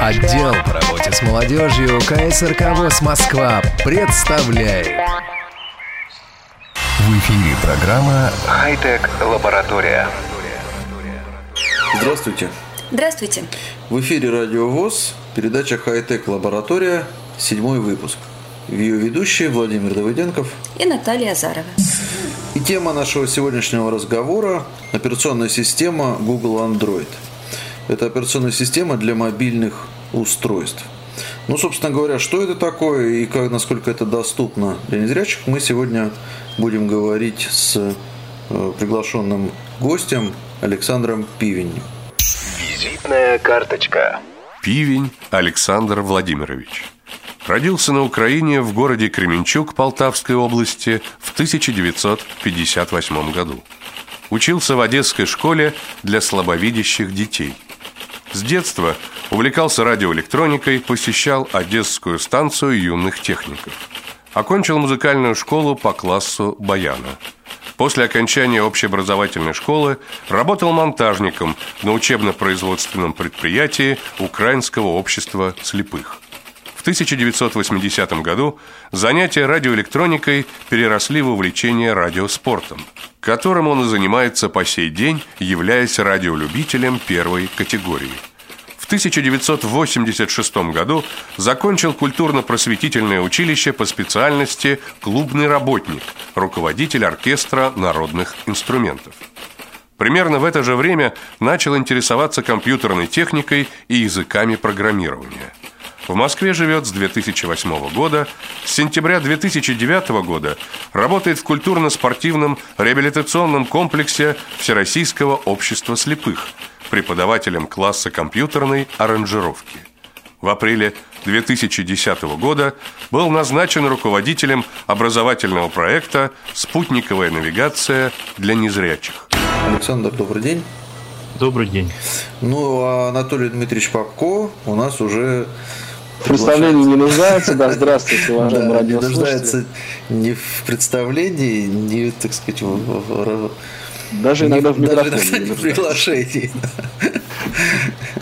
Отдел по работе с молодежью КСРК ВОЗ Москва представляет. В эфире программа «Хай-тек лаборатория». Здравствуйте. Здравствуйте. В эфире Радио ВОЗ, передача «Хай-тек лаборатория», седьмой выпуск. Ее ведущие Владимир Давыденков и Наталья Азарова. И тема нашего сегодняшнего разговора – операционная система Google Android. Это операционная система для мобильных устройств. Ну, собственно говоря, что это такое и как, насколько это доступно для незрячих, мы сегодня будем говорить с э, приглашенным гостем Александром Пивенем. Визитная карточка. Пивень Александр Владимирович. Родился на Украине в городе Кременчук Полтавской области в 1958 году. Учился в Одесской школе для слабовидящих детей. С детства увлекался радиоэлектроникой, посещал Одесскую станцию юных техников. Окончил музыкальную школу по классу баяна. После окончания общеобразовательной школы работал монтажником на учебно-производственном предприятии Украинского общества слепых. В 1980 году занятия радиоэлектроникой переросли в увлечение радиоспортом, которым он и занимается по сей день, являясь радиолюбителем первой категории. В 1986 году закончил культурно-просветительное училище по специальности «Клубный работник», руководитель оркестра народных инструментов. Примерно в это же время начал интересоваться компьютерной техникой и языками программирования – в Москве живет с 2008 года. С сентября 2009 года работает в культурно-спортивном реабилитационном комплексе Всероссийского общества слепых, преподавателем класса компьютерной аранжировки. В апреле 2010 года был назначен руководителем образовательного проекта «Спутниковая навигация для незрячих». Александр, добрый день. Добрый день. Ну, а Анатолий Дмитриевич Попко у нас уже Представление не нуждается, да, здравствуйте, уважаемые да. Не нуждается ни в представлении, ни, так сказать, в, даже иногда в даже иногда не в приглашении.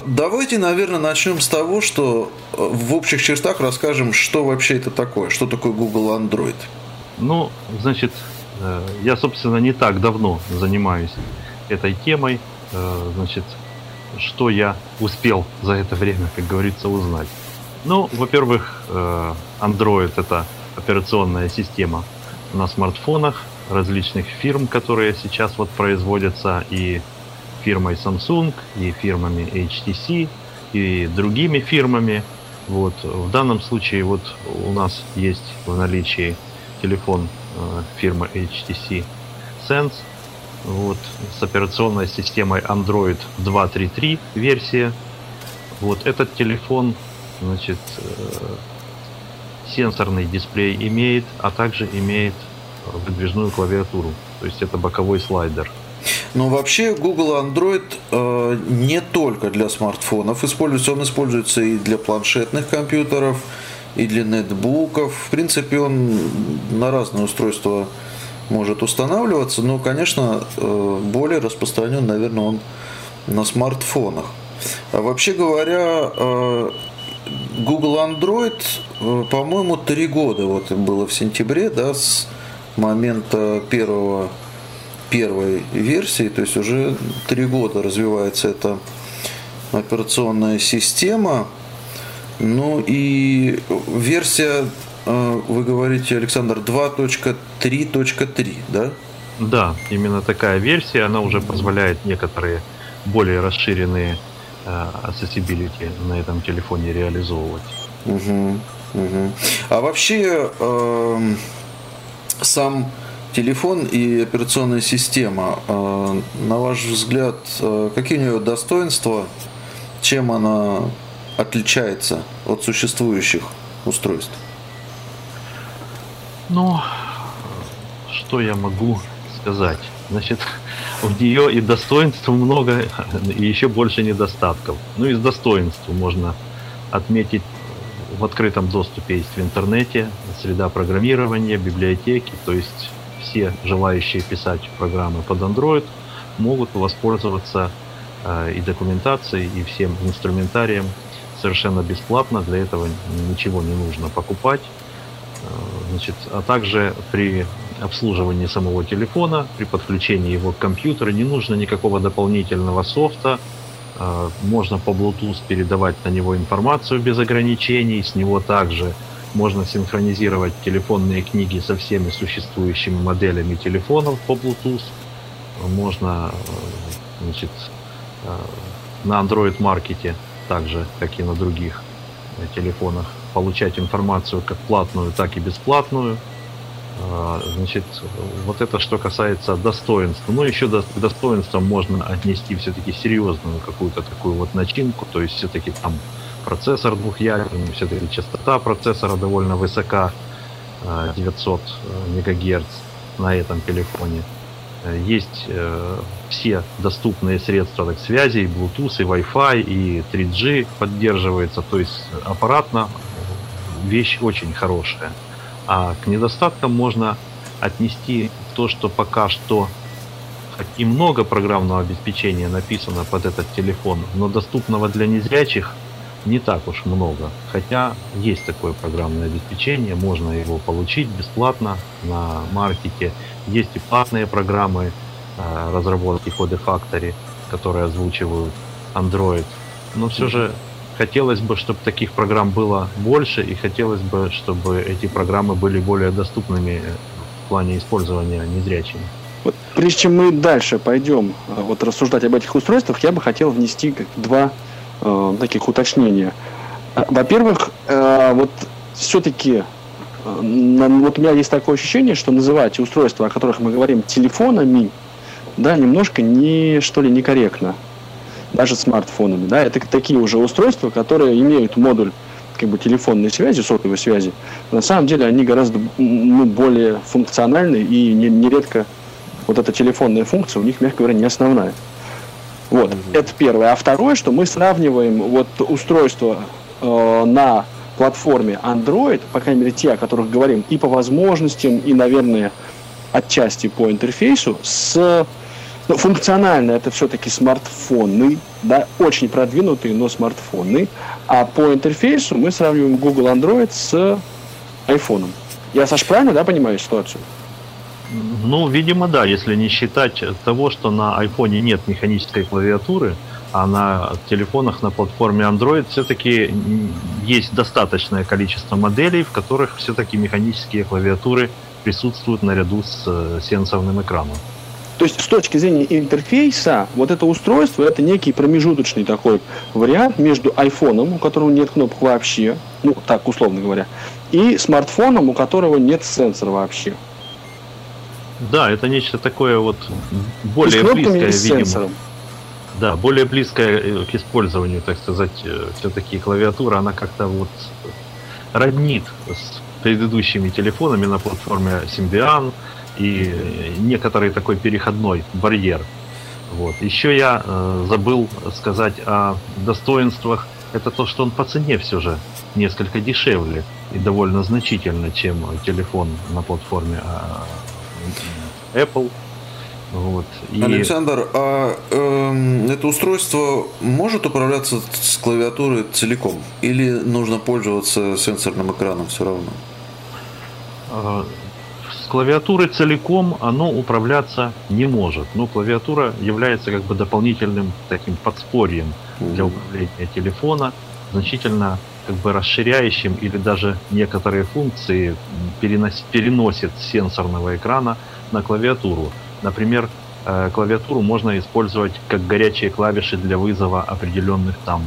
Давайте, наверное, начнем с того, что в общих чертах расскажем, что вообще это такое, что такое Google Android. Ну, значит, э, я, собственно, не так давно занимаюсь этой темой. Э, значит, что я успел за это время, как говорится, узнать. Ну, во-первых, э, Android это операционная система на смартфонах различных фирм, которые сейчас вот производятся и фирмой Samsung, и фирмами HTC, и другими фирмами. Вот. В данном случае вот у нас есть в наличии телефон э, фирмы HTC Sense вот, с операционной системой Android 2.3.3 версия. Вот этот телефон значит, э, сенсорный дисплей имеет, а также имеет выдвижную клавиатуру. То есть это боковой слайдер. Но вообще Google Android э, не только для смартфонов используется, он используется и для планшетных компьютеров, и для нетбуков. В принципе, он на разные устройства может устанавливаться, но, конечно, э, более распространен, наверное, он на смартфонах. А вообще говоря, э, Google Android, э, по-моему, три года вот было в сентябре, да, с момента первого, первой версии, то есть уже три года развивается эта операционная система. Ну и версия, э, вы говорите, Александр, 2.3.3, да? Да, именно такая версия, она уже позволяет некоторые более расширенные accessibility на этом телефоне реализовывать. Угу, угу. А вообще э, сам телефон и операционная система, э, на ваш взгляд, э, какие у нее достоинства, чем она отличается от существующих устройств? Ну, что я могу сказать? Значит, у нее и достоинств много, и еще больше недостатков. Ну, из достоинств можно отметить в открытом доступе есть в интернете, среда программирования, библиотеки, то есть все желающие писать программы под Android могут воспользоваться э, и документацией, и всем инструментарием совершенно бесплатно, для этого ничего не нужно покупать. Значит, а также при обслуживании самого телефона, при подключении его к компьютеру не нужно никакого дополнительного софта, можно по Bluetooth передавать на него информацию без ограничений, с него также можно синхронизировать телефонные книги со всеми существующими моделями телефонов по Bluetooth. Можно э, значит, э, на Android маркете, так же, как и на других э, телефонах, получать информацию как платную, так и бесплатную. Значит, вот это что касается достоинств. Ну, еще до, к достоинствам можно отнести все-таки серьезную какую-то такую вот начинку, то есть все-таки там процессор двухъядерный, все-таки частота процессора довольно высока, 900 э, МГц на этом телефоне. Э, есть э, все доступные средства так, связи, и Bluetooth, и Wi-Fi, и 3G поддерживается. То есть аппаратно вещь очень хорошая. А к недостаткам можно отнести то, что пока что и много программного обеспечения написано под этот телефон, но доступного для незрячих не так уж много. Хотя есть такое программное обеспечение, можно его получить бесплатно на маркете. Есть и платные программы э, разработки Code Factory, которые озвучивают Android. Но все же хотелось бы, чтобы таких программ было больше, и хотелось бы, чтобы эти программы были более доступными в плане использования незрячими. Вот, прежде чем мы дальше пойдем э, вот, рассуждать об этих устройствах, я бы хотел внести два э, таких уточнения. Э, во-первых, э, вот все-таки э, вот у меня есть такое ощущение, что называть устройства, о которых мы говорим, телефонами, да, немножко не, что ли, некорректно. Даже смартфонами, да, это такие уже устройства, которые имеют модуль как бы телефонной связи, сотовой связи, на самом деле они гораздо ну, более функциональны и нередко вот эта телефонная функция у них, мягко говоря, не основная. Вот, mm-hmm. это первое. А второе, что мы сравниваем вот устройство э, на платформе Android, по крайней мере, те, о которых говорим, и по возможностям, и, наверное, отчасти по интерфейсу, с ну, функционально это все-таки смартфоны, да, очень продвинутые, но смартфоны. А по интерфейсу мы сравниваем Google Android с iPhone. Я, Саш, правильно, да, понимаю ситуацию? Ну, видимо, да, если не считать того, что на iPhone нет механической клавиатуры, а на телефонах на платформе Android все-таки есть достаточное количество моделей, в которых все-таки механические клавиатуры присутствуют наряду с э, сенсорным экраном. То есть с точки зрения интерфейса, вот это устройство это некий промежуточный такой вариант между айфоном, у которого нет кнопок вообще, ну так условно говоря, и смартфоном, у которого нет сенсора вообще. Да, это нечто такое вот более близкое, видимо. Да, более близкое э, к использованию, так сказать, э, все-таки клавиатура, она как-то вот роднит с предыдущими телефонами на платформе Symbian и некоторый такой переходной барьер. Вот. Еще я э, забыл сказать о достоинствах. Это то, что он по цене все же несколько дешевле и довольно значительно, чем телефон на платформе а, Apple. Вот. И... Александр, а э, это устройство может управляться с клавиатуры целиком? Или нужно пользоваться сенсорным экраном все равно? С клавиатуры целиком оно управляться не может. Но клавиатура является как бы дополнительным таким подспорьем для управления телефона, значительно как бы расширяющим или даже некоторые функции переносит, переносит с сенсорного экрана на клавиатуру. Например, э, клавиатуру можно использовать как горячие клавиши для вызова определенных там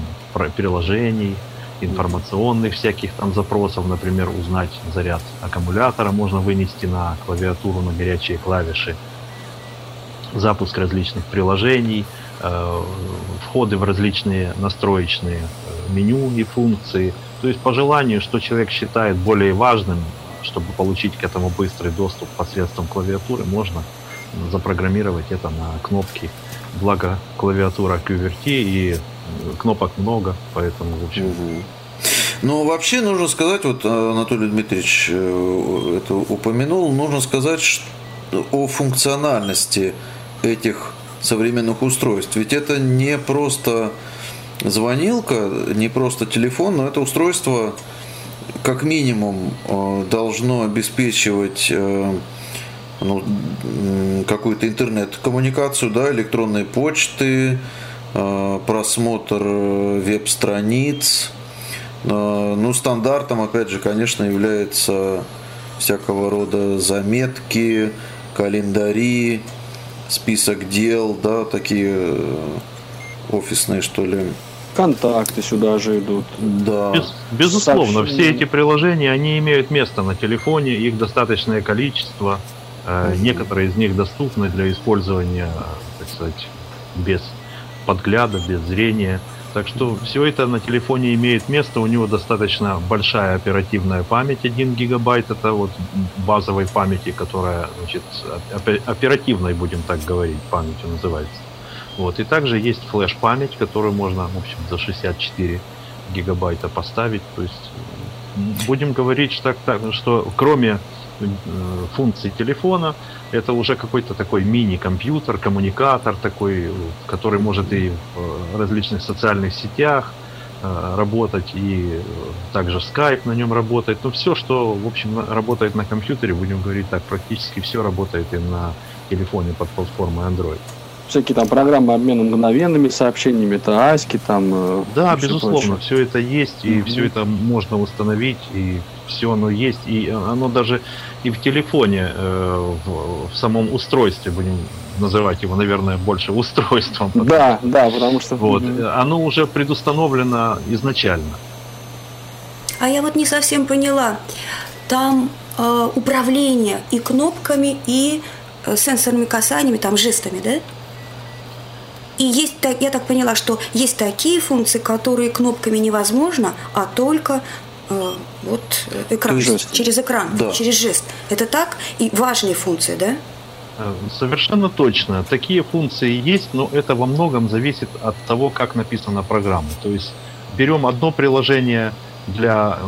приложений, информационных всяких там запросов, например, узнать заряд аккумулятора можно вынести на клавиатуру на горячие клавиши, запуск различных приложений, э, входы в различные настроечные э, меню и функции. То есть по желанию, что человек считает более важным, чтобы получить к этому быстрый доступ посредством клавиатуры, можно запрограммировать это на кнопки. Благо клавиатура QWERTY и кнопок много, поэтому в общем. Угу. Но вообще нужно сказать, вот Анатолий Дмитриевич э, это упомянул, нужно сказать о функциональности этих современных устройств. Ведь это не просто звонилка, не просто телефон, но это устройство как минимум э, должно обеспечивать э, ну, какую-то интернет-коммуникацию, да, электронные почты, э, просмотр веб-страниц. Ну, стандартом, опять же, конечно, является всякого рода заметки, календари, список дел, да, такие офисные, что ли, контакты сюда же идут. Да. Без, безусловно, Сообщения. все эти приложения, они имеют место на телефоне, их достаточное количество. Э, некоторые из них доступны для использования, так сказать, без подгляда, без зрения. Так что все это на телефоне имеет место, у него достаточно большая оперативная память, 1 гигабайт, это вот базовой памяти, которая, значит, оперативной, будем так говорить, памятью называется. Вот. И также есть флеш-память, которую можно, в общем, за 64 гигабайта поставить. То есть будем говорить, что, так, что кроме функций телефона, это уже какой-то такой мини-компьютер, коммуникатор такой, который может и в различных социальных сетях э, работать, и также Skype на нем работает. Ну, все, что, в общем, работает на компьютере, будем говорить так, практически все работает и на телефоне под платформой Android всякие там программы обмена мгновенными сообщениями, это аськи там. Э, да, безусловно, прочее. все это есть, и mm-hmm. все это можно установить, и все оно есть, и оно даже и в телефоне, э, в, в самом устройстве, будем называть его, наверное, больше устройством. Потому, да, да, потому что... Вот, оно уже предустановлено изначально. А я вот не совсем поняла. Там э, управление и кнопками, и э, сенсорными касаниями, там жестами, да? И есть, я так поняла, что есть такие функции, которые кнопками невозможно, а только э, вот экран, жест. через экран, да. через жест. Это так? И важные функции, да? Э, совершенно точно. Такие функции есть, но это во многом зависит от того, как написана программа. То есть берем одно приложение для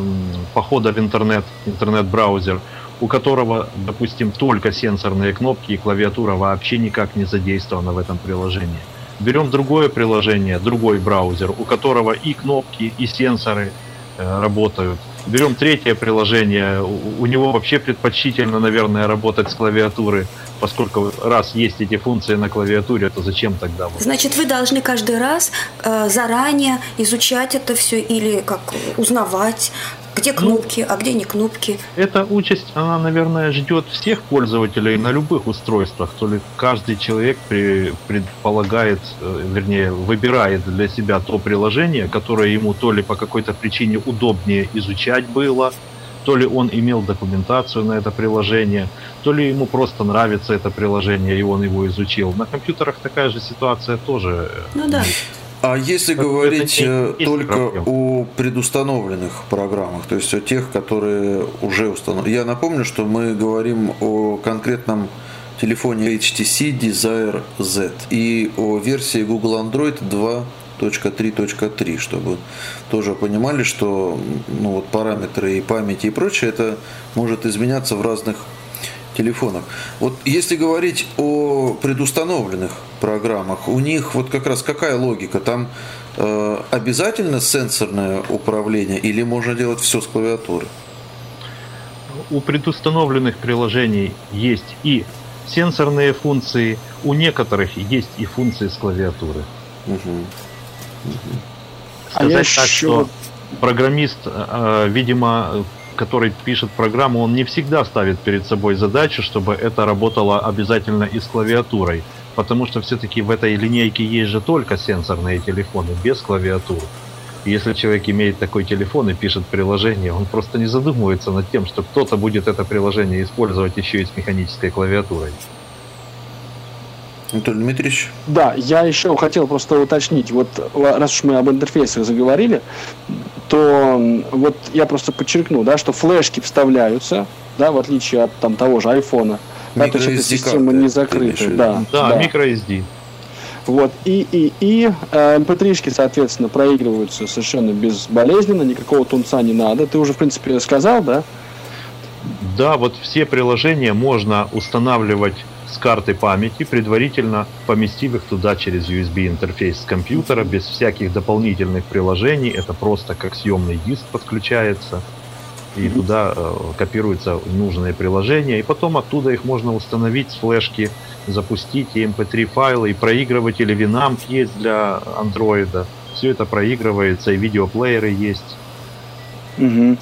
похода в интернет, интернет-браузер, у которого, допустим, только сенсорные кнопки и клавиатура вообще никак не задействована в этом приложении. Берем другое приложение, другой браузер, у которого и кнопки, и сенсоры э, работают. Берем третье приложение, у, у него вообще предпочтительно, наверное, работать с клавиатуры, поскольку раз есть эти функции на клавиатуре, то зачем тогда? Значит, вы должны каждый раз э, заранее изучать это все или как узнавать, где ну, кнопки, ну, а где не кнопки? Эта участь, она, наверное, ждет всех пользователей на любых устройствах. То ли каждый человек при, предполагает, э, вернее, выбирает для себя то приложение, которое ему то ли по какой-то причине удобнее изучать было, то ли он имел документацию на это приложение, то ли ему просто нравится это приложение, и он его изучил. На компьютерах такая же ситуация тоже. Ну да. А если как говорить э, только проблем. о предустановленных программах, то есть о тех, которые уже установлены. Я напомню, что мы говорим о конкретном телефоне HTC Desire Z и о версии Google Android 2.3.3, чтобы тоже понимали, что ну, вот параметры и памяти и прочее, это может изменяться в разных телефонах. Вот если говорить о предустановленных программах, у них вот как раз какая логика? Там э, обязательно сенсорное управление или можно делать все с клавиатуры? У предустановленных приложений есть и сенсорные функции, у некоторых есть и функции с клавиатуры. Угу. Угу. Сказать а так, еще... что программист, э, видимо, который пишет программу, он не всегда ставит перед собой задачу, чтобы это работало обязательно и с клавиатурой. Потому что все-таки в этой линейке есть же только сенсорные телефоны, без клавиатуры. И если человек имеет такой телефон и пишет приложение, он просто не задумывается над тем, что кто-то будет это приложение использовать еще и с механической клавиатурой. Анатолий Дмитриевич? Да, я еще хотел просто уточнить. Вот раз уж мы об интерфейсах заговорили, то вот я просто подчеркну, да, что флешки вставляются, да, в отличие от там того же айфона. Да, то есть эта система не закрыта. Да, да, да. microSD. Вот, и, и, и э, mp3, соответственно, проигрываются совершенно безболезненно, никакого тунца не надо. Ты уже, в принципе, сказал, да? Да, вот все приложения можно устанавливать с карты памяти, предварительно поместив их туда через USB интерфейс с компьютера, без всяких дополнительных приложений. Это просто как съемный диск подключается. И туда э, копируются нужные приложения. И потом оттуда их можно установить с флешки, запустить и MP3 файлы, и проигрыватель, и Winamp есть для андроида. Все это проигрывается, и видеоплееры есть. Угу.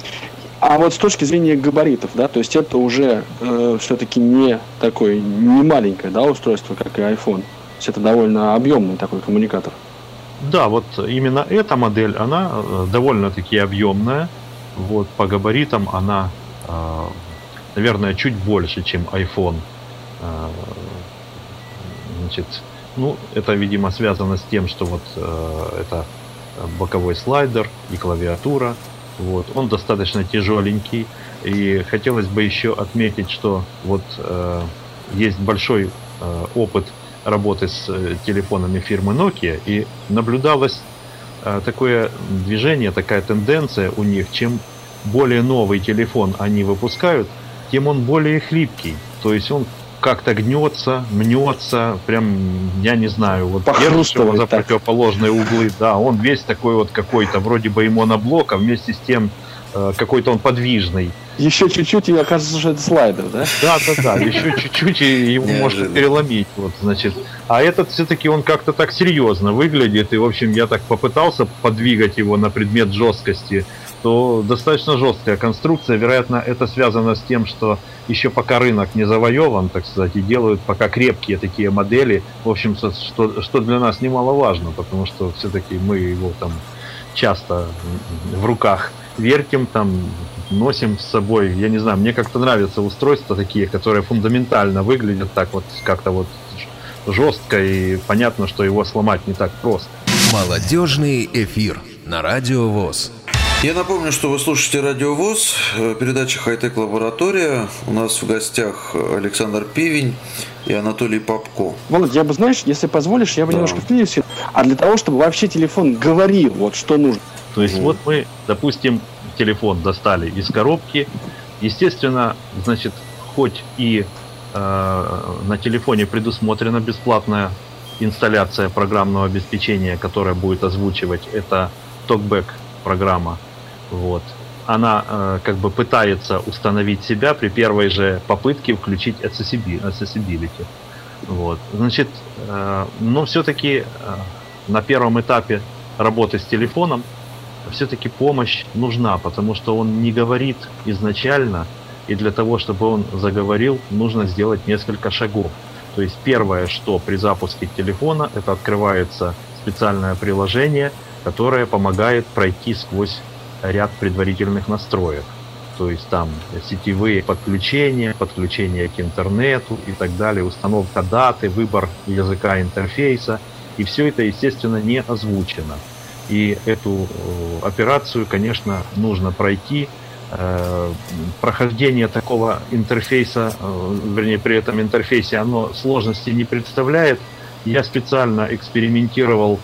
А вот с точки зрения габаритов, да, то есть это уже э, все-таки не такое, не маленькое, да, устройство, как и iPhone. То есть это довольно объемный такой коммуникатор. Да, вот именно эта модель, она э, довольно-таки объемная. Вот по габаритам она, э, наверное, чуть больше, чем iPhone. Э, значит, ну, это, видимо, связано с тем, что вот это боковой слайдер и клавиатура. Вот. Он достаточно тяжеленький. И хотелось бы еще отметить, что вот э, есть большой э, опыт работы с э, телефонами фирмы Nokia, и наблюдалось э, такое движение, такая тенденция у них, чем более новый телефон они выпускают, тем он более хлипкий. То есть он как-то гнется, мнется, прям, я не знаю, вот держишь его за противоположные углы, да, он весь такой вот какой-то, вроде бы и моноблок, а вместе с тем э, какой-то он подвижный. Еще чуть-чуть и окажется, что это слайдер, да? Да, да, да, еще чуть-чуть и его можно переломить, вот, значит. А этот все-таки он как-то так серьезно выглядит, и, в общем, я так попытался подвигать его на предмет жесткости, то достаточно жесткая конструкция. Вероятно, это связано с тем, что еще пока рынок не завоеван, так сказать, и делают пока крепкие такие модели. В общем, что, что для нас немаловажно, потому что все-таки мы его там часто в руках вертим, там носим с собой. Я не знаю, мне как-то нравятся устройства такие, которые фундаментально выглядят так вот как-то вот жестко и понятно, что его сломать не так просто. Молодежный эфир на радио ВОЗ. Я напомню, что вы слушаете Радио ВОЗ, э, передача «Хай-тек лаборатория». У нас в гостях Александр Пивень и Анатолий Попко. Володь, я бы, знаешь, если позволишь, я бы да. немножко вклинюсь. А для того, чтобы вообще телефон говорил, вот что нужно. То есть mm. вот мы, допустим, телефон достали из коробки. Естественно, значит, хоть и э, на телефоне предусмотрена бесплатная инсталляция программного обеспечения, которая будет озвучивать это TalkBack программа вот. Она э, как бы пытается установить себя при первой же попытке включить accessibility. Вот. Значит, э, но все-таки э, на первом этапе работы с телефоном все-таки помощь нужна, потому что он не говорит изначально, и для того, чтобы он заговорил, нужно сделать несколько шагов. То есть первое, что при запуске телефона, это открывается специальное приложение, которое помогает пройти сквозь ряд предварительных настроек. То есть там сетевые подключения, подключение к интернету и так далее, установка даты, выбор языка интерфейса. И все это, естественно, не озвучено. И эту э, операцию, конечно, нужно пройти. Э, прохождение такого интерфейса, э, вернее, при этом интерфейсе, оно сложности не представляет. Я специально экспериментировал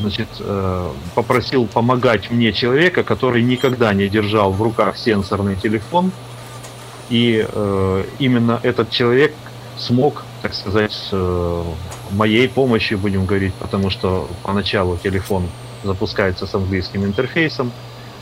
значит, э, попросил помогать мне человека, который никогда не держал в руках сенсорный телефон. И э, именно этот человек смог, так сказать, с моей помощью, будем говорить, потому что поначалу телефон запускается с английским интерфейсом,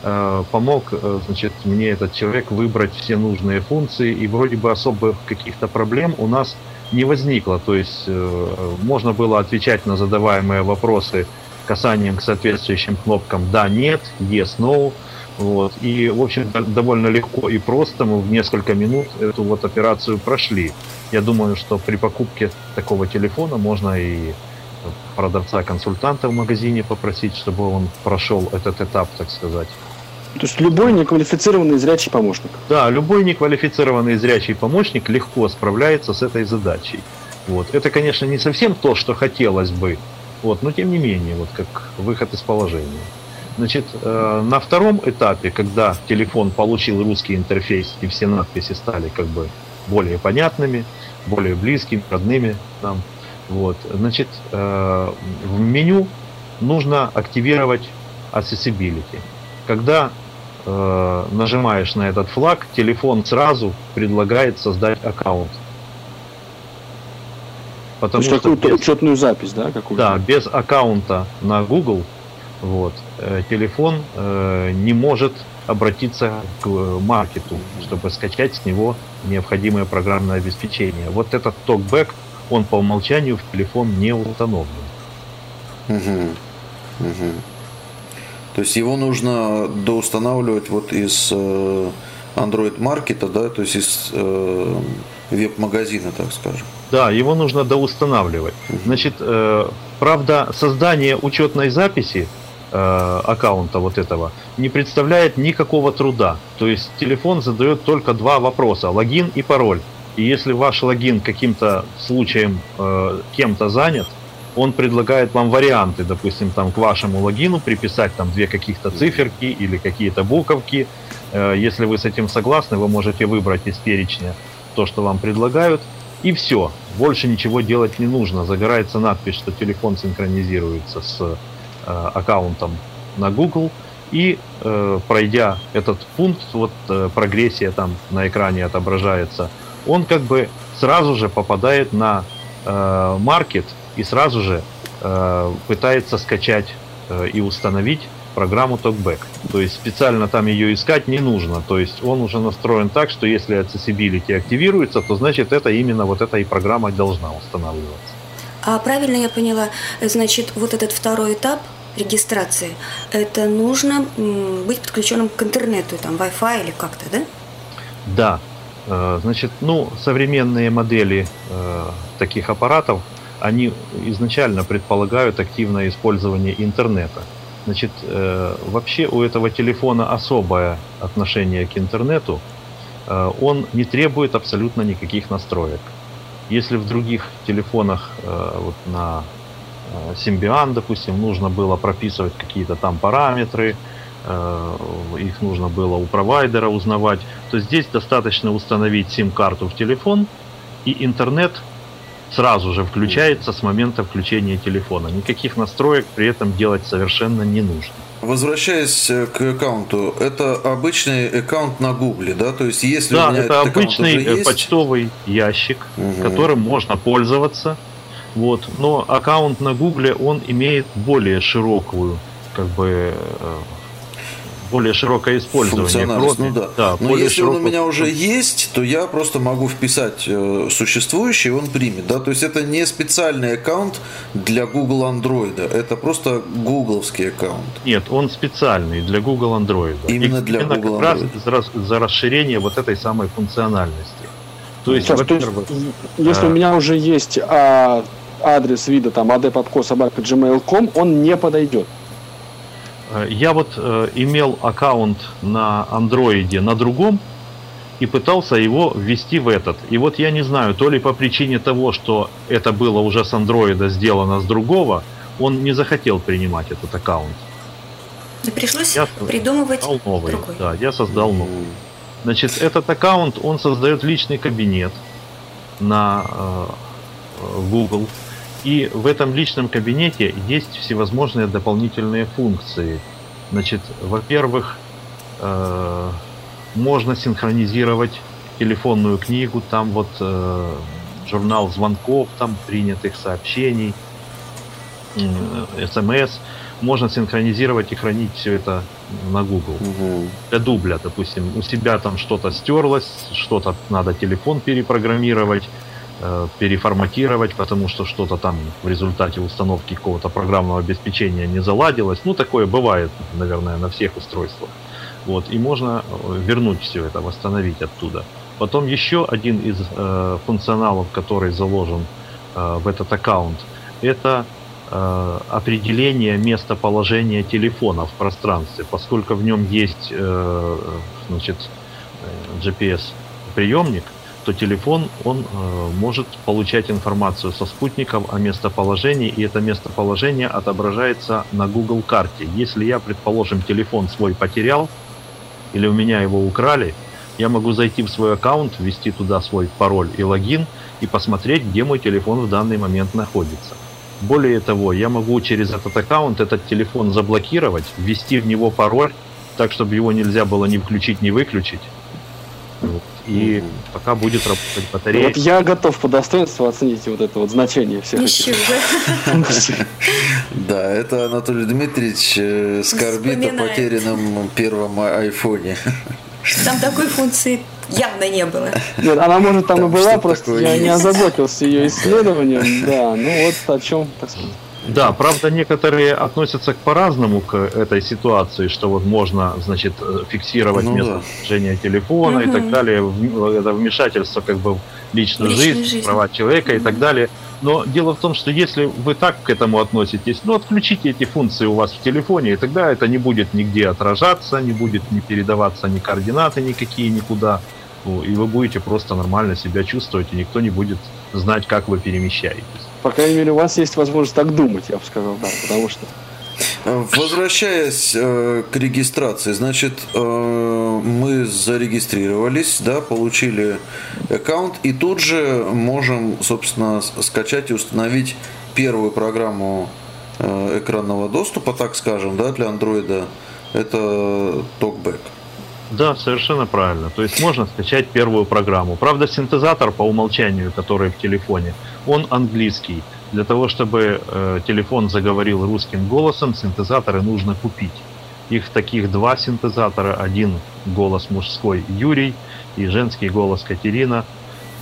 помог, значит, мне этот человек выбрать все нужные функции, и вроде бы особых каких-то проблем у нас не возникло. То есть э, можно было отвечать на задаваемые вопросы касанием к соответствующим кнопкам «да», «нет», «yes», «no». Вот. И, в общем, довольно легко и просто мы в несколько минут эту вот операцию прошли. Я думаю, что при покупке такого телефона можно и продавца-консультанта в магазине попросить, чтобы он прошел этот этап, так сказать. То есть любой неквалифицированный зрячий помощник. Да, любой неквалифицированный зрячий помощник легко справляется с этой задачей. Вот. Это, конечно, не совсем то, что хотелось бы, вот, но тем не менее, вот как выход из положения. Значит, э, на втором этапе, когда телефон получил русский интерфейс и все надписи стали как бы более понятными, более близкими, родными нам, вот, значит, э, в меню нужно активировать accessibility. Когда э, нажимаешь на этот флаг, телефон сразу предлагает создать аккаунт. Потому То есть какую-то без, учетную запись, да? Какую-то? Да, без аккаунта на Google вот, э, телефон э, не может обратиться к маркету, чтобы скачать с него необходимое программное обеспечение. Вот этот токбэк, он по умолчанию в телефон не установлен. Угу. Угу. То есть его нужно доустанавливать вот из э, Android маркета, да, то есть из э, веб-магазина, так скажем. Да, его нужно доустанавливать. Значит, э, правда, создание учетной записи э, аккаунта вот этого не представляет никакого труда. То есть телефон задает только два вопроса: логин и пароль. И если ваш логин каким-то случаем э, кем-то занят, он предлагает вам варианты, допустим, там к вашему логину приписать там две каких-то циферки или какие-то буковки. Э, если вы с этим согласны, вы можете выбрать из перечня то, что вам предлагают, и все. Больше ничего делать не нужно. Загорается надпись, что телефон синхронизируется с э, аккаунтом на Google. И э, пройдя этот пункт, вот э, прогрессия там на экране отображается, он как бы сразу же попадает на э, маркет и сразу же э, пытается скачать э, и установить программу TalkBack. То есть специально там ее искать не нужно. То есть он уже настроен так, что если accessibility активируется, то значит это именно вот эта и программа должна устанавливаться. А правильно я поняла, значит, вот этот второй этап регистрации, это нужно быть подключенным к интернету, там, Wi-Fi или как-то, да? Да. Э, значит, ну, современные модели э, таких аппаратов, они изначально предполагают активное использование интернета. Значит, э, вообще у этого телефона особое отношение к интернету. Э, он не требует абсолютно никаких настроек. Если в других телефонах, э, вот на Symbian, допустим, нужно было прописывать какие-то там параметры, их нужно было у провайдера узнавать, то здесь достаточно установить сим-карту в телефон, и интернет сразу же включается с момента включения телефона. Никаких настроек при этом делать совершенно не нужно. Возвращаясь э, к аккаунту, это обычный аккаунт на Гугле, да? То есть, если да, у меня это обычный есть... почтовый ящик, угу. которым можно пользоваться. Вот. Но аккаунт на Гугле, он имеет более широкую как бы э, более широкое использование. Кроме, ну да. да Но если широкое... он у меня уже есть, то я просто могу вписать э, существующий, и он примет. Да? То есть это не специальный аккаунт для Google Android, это просто гугловский аккаунт. Нет, он специальный для Google Android. Именно и для именно Google как Android. раз за, за расширение вот этой самой функциональности. То есть, Сейчас, то есть если а... у меня уже есть а, адрес вида там adepopco.gmail.com, он не подойдет. Э, я вот э, имел аккаунт на андроиде на другом и пытался его ввести в этот. И вот я не знаю, то ли по причине того, что это было уже с андроида сделано с другого, он не захотел принимать этот аккаунт. И пришлось я придумывать новый. Другой. Да, я создал новый. Значит, этот аккаунт, он создает личный кабинет на э, Google и в этом личном кабинете есть всевозможные дополнительные функции. Значит, во-первых, э, можно синхронизировать телефонную книгу, там вот э, журнал звонков, там принятых сообщений, э, смс. Можно синхронизировать и хранить все это на Google. Угу. Для дубля, допустим, у себя там что-то стерлось, что-то надо телефон перепрограммировать, переформатировать, потому что что-то там в результате установки какого-то программного обеспечения не заладилось. Ну, такое бывает, наверное, на всех устройствах. Вот, и можно э, вернуть все это, восстановить оттуда. Потом еще один из э, функционалов, который заложен э, в этот аккаунт, это э, определение местоположения телефона в пространстве, поскольку в нем есть э, значит, GPS-приемник, то телефон, он э, может получать информацию со спутников о местоположении, и это местоположение отображается на Google карте. Если я, предположим, телефон свой потерял, или у меня его украли, я могу зайти в свой аккаунт, ввести туда свой пароль и логин и посмотреть, где мой телефон в данный момент находится. Более того, я могу через этот аккаунт этот телефон заблокировать, ввести в него пароль, так, чтобы его нельзя было ни включить, ни выключить. И угу. пока будет работать батарея. Вот я готов по достоинству оценить вот это вот значение всех этих. Да, это Анатолий Дмитриевич э, скорбит о потерянном первом айфоне. Там такой функции явно не было. Нет, она может там, там и была, просто я есть. не озаботился ее исследованием. Да, ну вот о чем, так сказать. Да, правда, некоторые относятся к по-разному к этой ситуации, что вот можно, значит, фиксировать ну, место да. телефона угу. и так далее. Это вмешательство как бы в личную Личная жизнь, жизнь, права человека угу. и так далее. Но дело в том, что если вы так к этому относитесь, ну, отключите эти функции у вас в телефоне, и тогда это не будет нигде отражаться, не будет не передаваться ни координаты никакие никуда. И вы будете просто нормально себя чувствовать, и никто не будет знать, как вы перемещаетесь. По крайней мере, у вас есть возможность так думать, я бы сказал, да, потому что... Возвращаясь э, к регистрации, значит, э, мы зарегистрировались, да, получили аккаунт, и тут же можем, собственно, скачать и установить первую программу э, экранного доступа, так скажем, да, для андроида. Это TalkBack. Да, совершенно правильно. То есть можно скачать первую программу. Правда, синтезатор по умолчанию, который в телефоне, он английский. Для того, чтобы э, телефон заговорил русским голосом, синтезаторы нужно купить. Их таких два синтезатора. Один голос мужской Юрий и женский голос Катерина.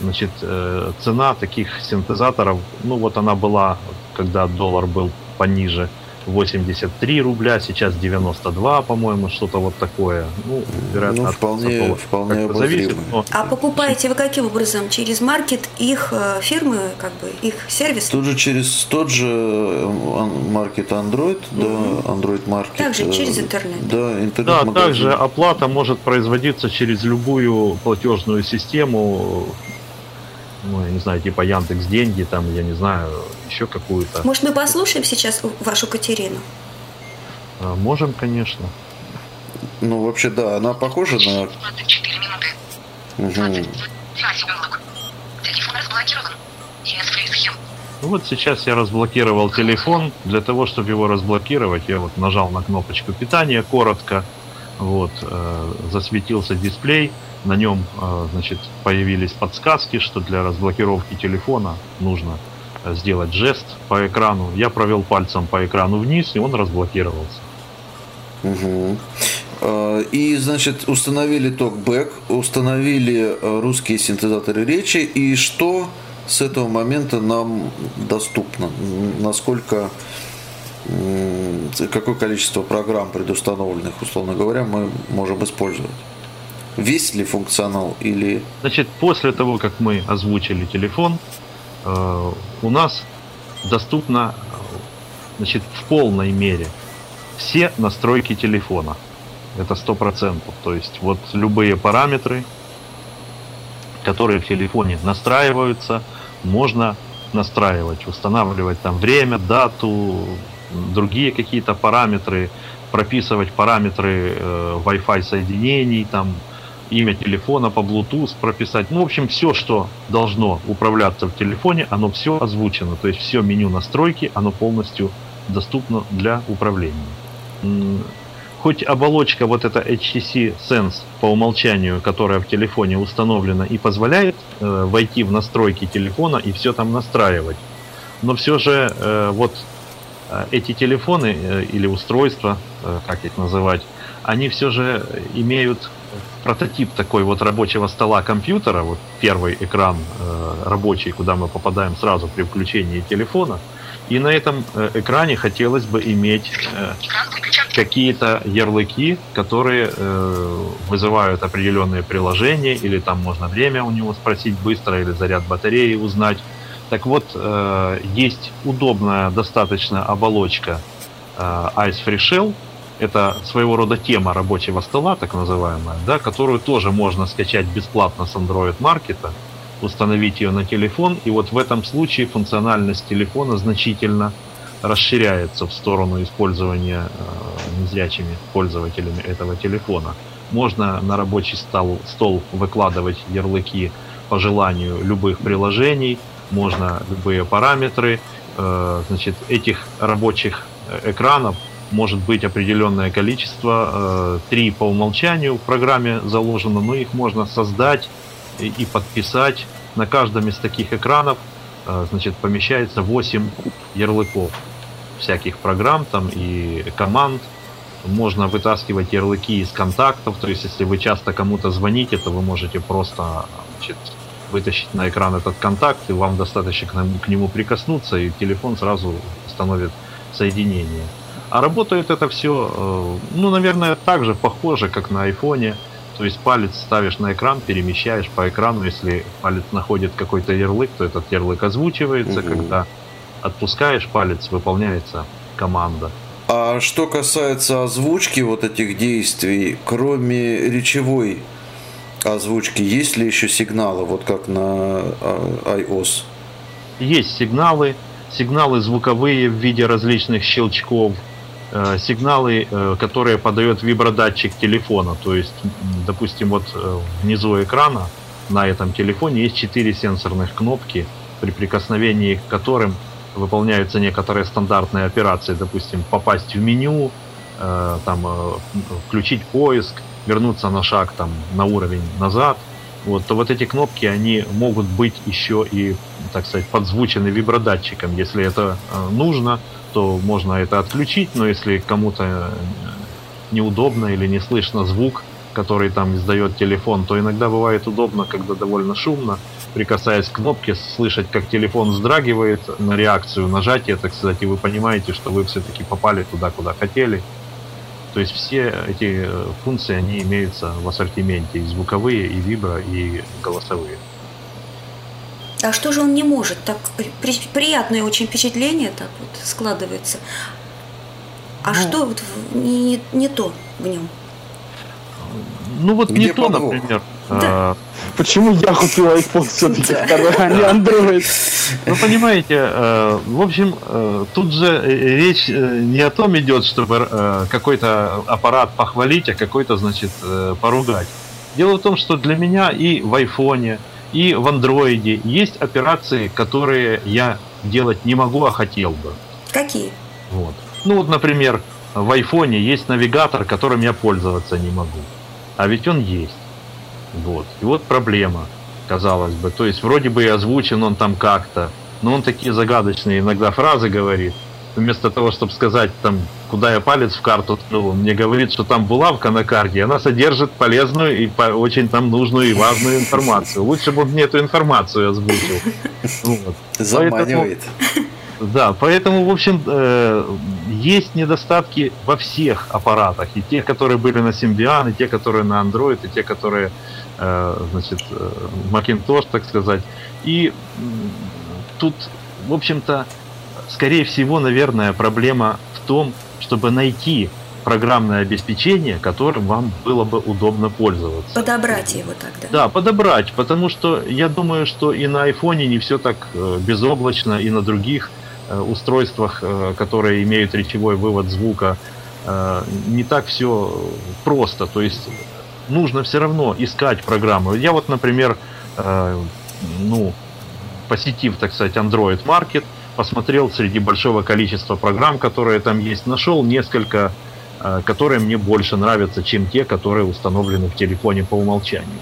Значит, э, цена таких синтезаторов, ну вот она была, когда доллар был пониже – 83 рубля, сейчас 92, по-моему, что-то вот такое. Ну, вероятно, ну, вполне, вполне зависит. Но... А покупаете вы каким образом? Через маркет их э, фирмы, как бы их сервис? Тут же через тот же э, маркет Android, mm-hmm. да, Android маркет. Также через интернет. Да, интернет. Да, также оплата может производиться через любую платежную систему ну, я не знаю, типа Яндекс деньги, там, я не знаю, еще какую-то. Может, мы послушаем сейчас вашу Катерину? А, можем, конечно. Ну, вообще, да, она похожа на... 24 минуты. Угу. Телефон разблокирован. Ну вот сейчас я разблокировал телефон. Для того, чтобы его разблокировать, я вот нажал на кнопочку питания коротко. Вот, э, засветился дисплей на нем э, значит, появились подсказки, что для разблокировки телефона нужно сделать жест по экрану. Я провел пальцем по экрану вниз, и он разблокировался. Угу. И, значит, установили токбэк, установили русские синтезаторы речи, и что с этого момента нам доступно? Насколько какое количество программ предустановленных, условно говоря, мы можем использовать? весь ли функционал или... Значит, после того, как мы озвучили телефон, у нас доступно значит, в полной мере все настройки телефона. Это сто процентов. То есть вот любые параметры, которые в телефоне настраиваются, можно настраивать, устанавливать там время, дату, другие какие-то параметры, прописывать параметры э, Wi-Fi соединений, там имя телефона по Bluetooth прописать. Ну, в общем, все, что должно управляться в телефоне, оно все озвучено. То есть все меню настройки, оно полностью доступно для управления. Хоть оболочка вот эта HTC Sense по умолчанию, которая в телефоне установлена и позволяет э, войти в настройки телефона и все там настраивать, но все же э, вот э, эти телефоны э, или устройства, э, как их называть, они все же имеют прототип такой вот рабочего стола компьютера, вот первый экран э, рабочий, куда мы попадаем сразу при включении телефона. И на этом э, экране хотелось бы иметь э, какие-то ярлыки, которые э, вызывают определенные приложения, или там можно время у него спросить быстро, или заряд батареи узнать. Так вот, э, есть удобная достаточно оболочка э, Ice Free Shell, это своего рода тема рабочего стола, так называемая, да, которую тоже можно скачать бесплатно с Android Market, установить ее на телефон, и вот в этом случае функциональность телефона значительно расширяется в сторону использования э, незрячими пользователями этого телефона. Можно на рабочий стол, стол выкладывать ярлыки по желанию любых приложений, можно любые параметры. Э, значит, этих рабочих э, экранов может быть определенное количество, э, три по умолчанию в программе заложено, но их можно создать и, подписать. На каждом из таких экранов э, значит, помещается 8 ярлыков всяких программ там и команд. Можно вытаскивать ярлыки из контактов, то есть если вы часто кому-то звоните, то вы можете просто значит, вытащить на экран этот контакт, и вам достаточно к нему, к нему прикоснуться, и телефон сразу установит соединение. А работает это все, э, ну, наверное, так же похоже, как на айфоне. То есть палец ставишь на экран, перемещаешь по экрану. Если палец находит какой-то ярлык, то этот ярлык озвучивается. Угу. Когда отпускаешь палец, выполняется команда. А что касается озвучки вот этих действий, кроме речевой озвучки, есть ли еще сигналы, вот как на а, iOS? Есть сигналы, сигналы звуковые в виде различных щелчков, сигналы, э, которые подает вибродатчик телефона. То есть, допустим, вот э, внизу экрана на этом телефоне есть четыре сенсорных кнопки, при прикосновении к которым выполняются некоторые стандартные операции, допустим, попасть в меню, там, включить поиск, вернуться на шаг там, на уровень назад, вот, то вот эти кнопки, они могут быть еще и, так сказать, подзвучены вибродатчиком. Если это э, нужно, то можно это отключить, но если кому-то э, неудобно или не слышно звук, который там издает телефон, то иногда бывает удобно, когда довольно шумно, прикасаясь к кнопке, слышать, как телефон вздрагивает на реакцию нажатия, так сказать, и вы понимаете, что вы все-таки попали туда, куда хотели, то есть все эти э, функции, они имеются в ассортименте, и звуковые, и вибро, и голосовые. А что же он не может? Так приятное очень впечатление так вот складывается. А ну, что вот не, не то в нем? Ну вот Где не то, например. Да. А, Почему я купил iPhone все-таки второй, а не Android? Ну, понимаете, э, в общем, э, тут же э, речь не о том идет, чтобы какой-то аппарат похвалить, а какой-то, значит, поругать. Дело в том, что для меня и в айфоне, и в андроиде есть операции, которые я делать не могу, а хотел бы. Какие? Вот. Ну вот, например, в айфоне есть навигатор, которым я пользоваться не могу. А ведь он есть. Вот. И вот проблема, казалось бы. То есть вроде бы и озвучен он там как-то, но он такие загадочные иногда фразы говорит. Вместо того, чтобы сказать там, куда я палец в карту ткнул, мне говорит, что там булавка на карте, она содержит полезную и очень там нужную и важную информацию. Лучше бы он мне эту информацию озвучил. Вот. Заманивает. Поэтому, да, поэтому, в общем, э, есть недостатки во всех аппаратах. И те, которые были на Symbian, и те, которые на Android, и те, которые Э, значит, э, Macintosh, так сказать. И тут, в общем-то, скорее всего, наверное, проблема в том, чтобы найти программное обеспечение, которым вам было бы удобно пользоваться. Подобрать его тогда. Да, подобрать, потому что я думаю, что и на айфоне не все так э, безоблачно, и на других устройствах, которые имеют речевой вывод звука, не так все просто. То есть нужно все равно искать программы. Я вот, например, э, ну, посетив, так сказать, Android Market, посмотрел среди большого количества программ, которые там есть, нашел несколько, э, которые мне больше нравятся, чем те, которые установлены в телефоне по умолчанию.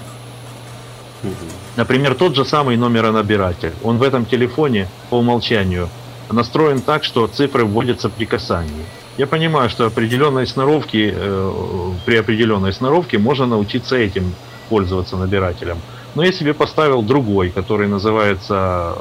Например, тот же самый номеронабиратель. Он в этом телефоне по умолчанию настроен так, что цифры вводятся при касании. Я понимаю, что определенной сноровки, э, при определенной сноровке можно научиться этим пользоваться набирателем. Но я себе поставил другой, который называется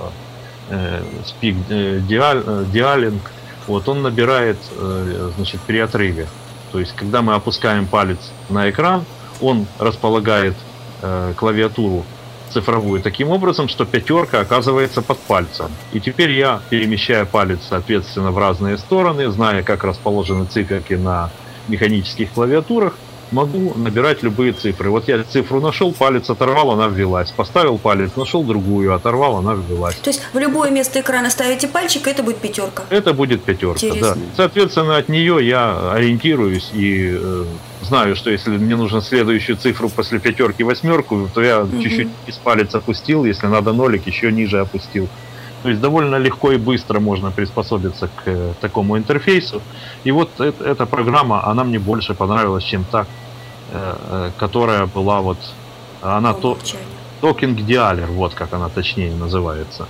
э, Speak э, Dialing. Вот он набирает э, значит, при отрыве. То есть, когда мы опускаем палец на экран, он располагает э, клавиатуру цифровую таким образом, что пятерка оказывается под пальцем. И теперь я перемещаю палец, соответственно, в разные стороны, зная, как расположены циферки на механических клавиатурах, могу набирать любые цифры. Вот я цифру нашел, палец оторвал, она ввелась. Поставил палец, нашел другую, оторвал, она ввелась. То есть в любое место экрана ставите пальчик, это будет пятерка? Это будет пятерка, Интересно. да. Соответственно, от нее я ориентируюсь и э, знаю, что если мне нужно следующую цифру после пятерки восьмерку, то я угу. чуть-чуть из палец опустил, если надо нолик, еще ниже опустил. То есть довольно легко и быстро можно приспособиться к э, такому интерфейсу. И вот эта программа, она мне больше понравилась, чем та, которая была вот она то Talking Dialer, вот как она точнее называется.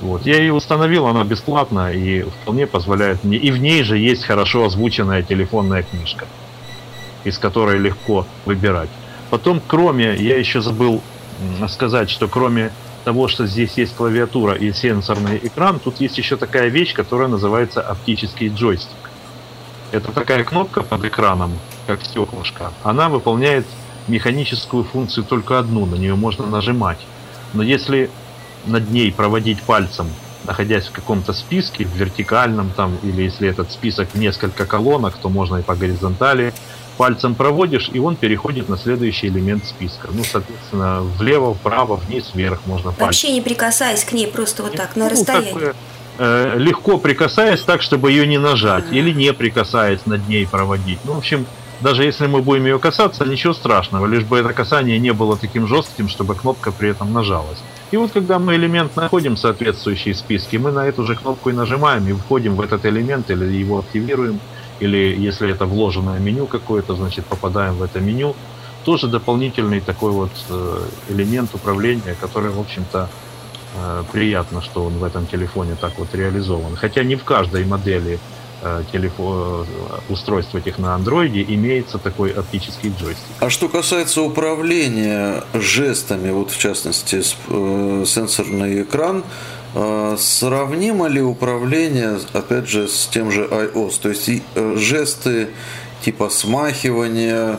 Вот. Я ее установил, она бесплатна и вполне позволяет мне. И в ней же есть хорошо озвученная телефонная книжка, из которой легко выбирать. Потом, кроме, я еще забыл сказать, что кроме того, что здесь есть клавиатура и сенсорный экран, тут есть еще такая вещь, которая называется оптический джойстик. Это такая кнопка под экраном, как стеклышко. Она выполняет механическую функцию только одну, на нее можно нажимать. Но если над ней проводить пальцем, находясь в каком-то списке, в вертикальном там, или если этот список несколько колонок, то можно и по горизонтали, пальцем проводишь, и он переходит на следующий элемент списка. Ну, соответственно, влево, вправо, вниз, вверх можно пальцем. Вообще не прикасаясь к ней, просто вот так, на ну, расстоянии. Такое, э, легко прикасаясь так, чтобы ее не нажать, или не прикасаясь над ней проводить. Ну, в общем, даже если мы будем ее касаться, ничего страшного, лишь бы это касание не было таким жестким, чтобы кнопка при этом нажалась. И вот когда мы элемент находим соответствующий в списке, мы на эту же кнопку и нажимаем, и входим в этот элемент, или его активируем, или если это вложенное меню какое-то, значит попадаем в это меню. Тоже дополнительный такой вот э, элемент управления, который, в общем-то, э, приятно, что он в этом телефоне так вот реализован. Хотя не в каждой модели телефон, э, устройств этих на андроиде имеется такой оптический джойстик. А что касается управления жестами, вот в частности э, сенсорный экран, э, сравнимо ли управление, опять же, с тем же iOS? То есть э, жесты типа смахивания,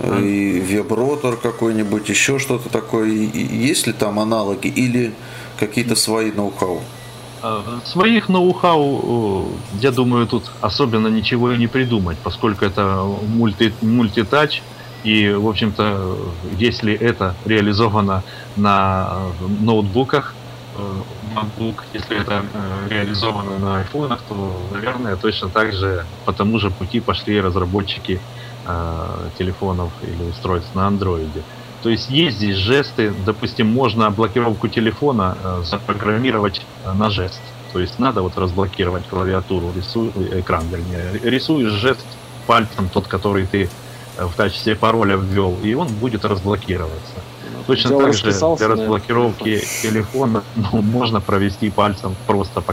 и вибротор какой-нибудь, еще что-то такое, есть ли там аналоги или какие-то свои ноу-хау? Э, своих ноу-хау, э, я думаю, тут особенно ничего и не придумать, поскольку это мульти, мультитач, и, в общем-то, если это реализовано на ноутбуках, MacBook, э, если это реализовано на айфонах, то, наверное, точно так же по тому же пути пошли разработчики телефонов или устройств на андроиде. То есть есть здесь жесты, допустим, можно блокировку телефона э, запрограммировать э, на жест. То есть надо вот разблокировать клавиатуру, рисуй, э, экран, вернее, рисуешь жест пальцем, тот, который ты в качестве пароля ввел, и он будет разблокироваться. Точно так же для разблокировки телефона ну, можно провести пальцем просто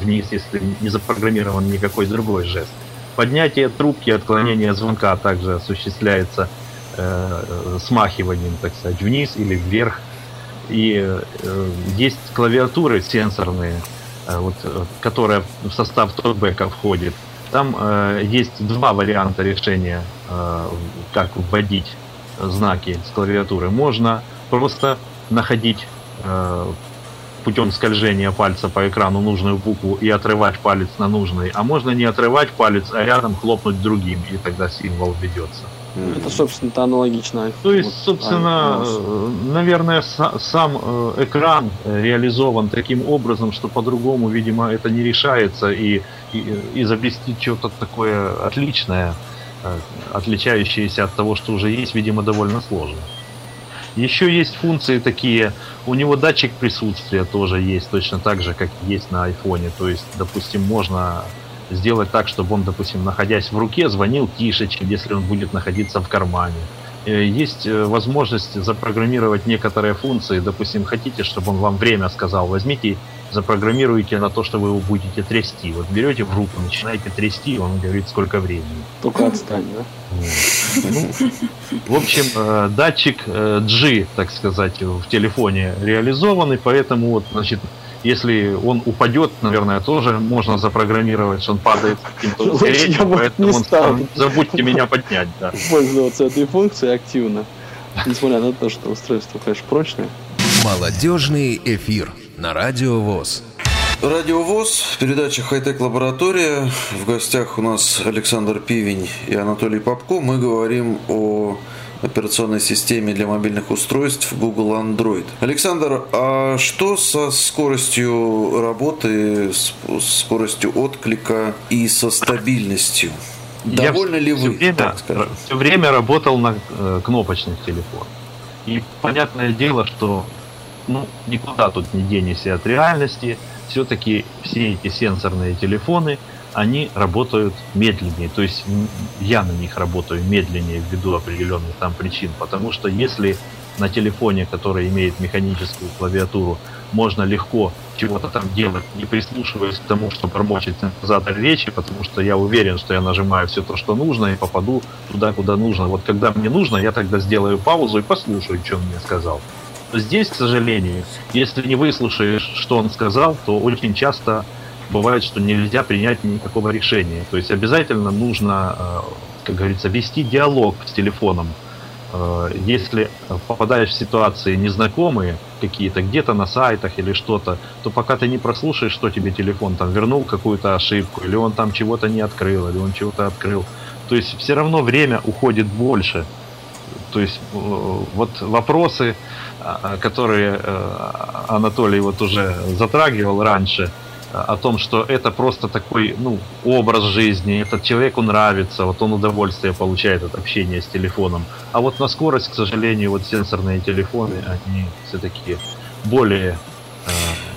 вниз, если не запрограммирован никакой другой жест. Поднятие трубки, отклонение звонка также осуществляется э, смахиванием, так сказать, вниз или вверх. И э, есть клавиатуры сенсорные, э, вот, э, которая в состав токбека входит. Там э, есть два варианта решения, э, как вводить знаки с клавиатуры. Можно просто находить э, путем скольжения пальца по экрану нужную букву и отрывать палец на нужный, а можно не отрывать палец, а рядом хлопнуть другим, и тогда символ введется. Это, собственно-то, аналогично. То есть, собственно, э, наверное, сам э, экран реализован таким образом, что по-другому, видимо, это не решается, и, и изобрести что-то такое отличное, э, отличающееся от того, что уже есть, видимо, довольно сложно. Еще есть функции такие, у него датчик присутствия тоже есть, точно так же, как есть на айфоне. То есть, допустим, можно сделать так, чтобы он, допустим, находясь в руке, звонил тише, чем если он будет находиться в кармане. Э, есть э, возможность запрограммировать некоторые функции. Допустим, хотите, чтобы он вам время сказал, возьмите, запрограммируйте на то, что вы его будете трясти. Вот берете в руку, начинаете трясти, он говорит, сколько времени. Только отстань, да? Ну, в общем, э, датчик G, так сказать, в телефоне реализован, и поэтому вот, значит, если он упадет, наверное, тоже можно запрограммировать, что он падает каким-то ускорением, поэтому он стал, забудьте меня поднять. Да. Пользоваться этой функцией активно, несмотря на то, что устройство, конечно, прочное. Молодежный эфир на Радио ВОЗ. Радио ВОЗ, передача «Хай-Тек Лаборатория». В гостях у нас Александр Пивень и Анатолий Попко. Мы говорим о операционной системе для мобильных устройств Google Android. Александр, а что со скоростью работы, с скоростью отклика и со стабильностью? Довольны ли вы? Время, так все время работал на э, кнопочных телефонах. И понятное дело, что ну, никуда тут не денешься от реальности. Все-таки все эти сенсорные телефоны – они работают медленнее. То есть я на них работаю медленнее ввиду определенных там причин. Потому что если на телефоне, который имеет механическую клавиатуру, можно легко чего-то там делать, не прислушиваясь к тому, что промочит синтезатор речи, потому что я уверен, что я нажимаю все то, что нужно, и попаду туда, куда нужно. Вот когда мне нужно, я тогда сделаю паузу и послушаю, что он мне сказал. Здесь, к сожалению, если не выслушаешь, что он сказал, то очень часто бывает, что нельзя принять никакого решения. То есть обязательно нужно, э, как говорится, вести диалог с телефоном. Э, если попадаешь в ситуации незнакомые какие-то, где-то на сайтах или что-то, то пока ты не прослушаешь, что тебе телефон там вернул какую-то ошибку, или он там чего-то не открыл, или он чего-то открыл, то есть все равно время уходит больше. То есть э, вот вопросы, которые Анатолий вот уже затрагивал раньше – о том, что это просто такой ну, образ жизни, этот человеку нравится, вот он удовольствие получает от общения с телефоном. А вот на скорость, к сожалению, вот сенсорные телефоны, они все-таки более э,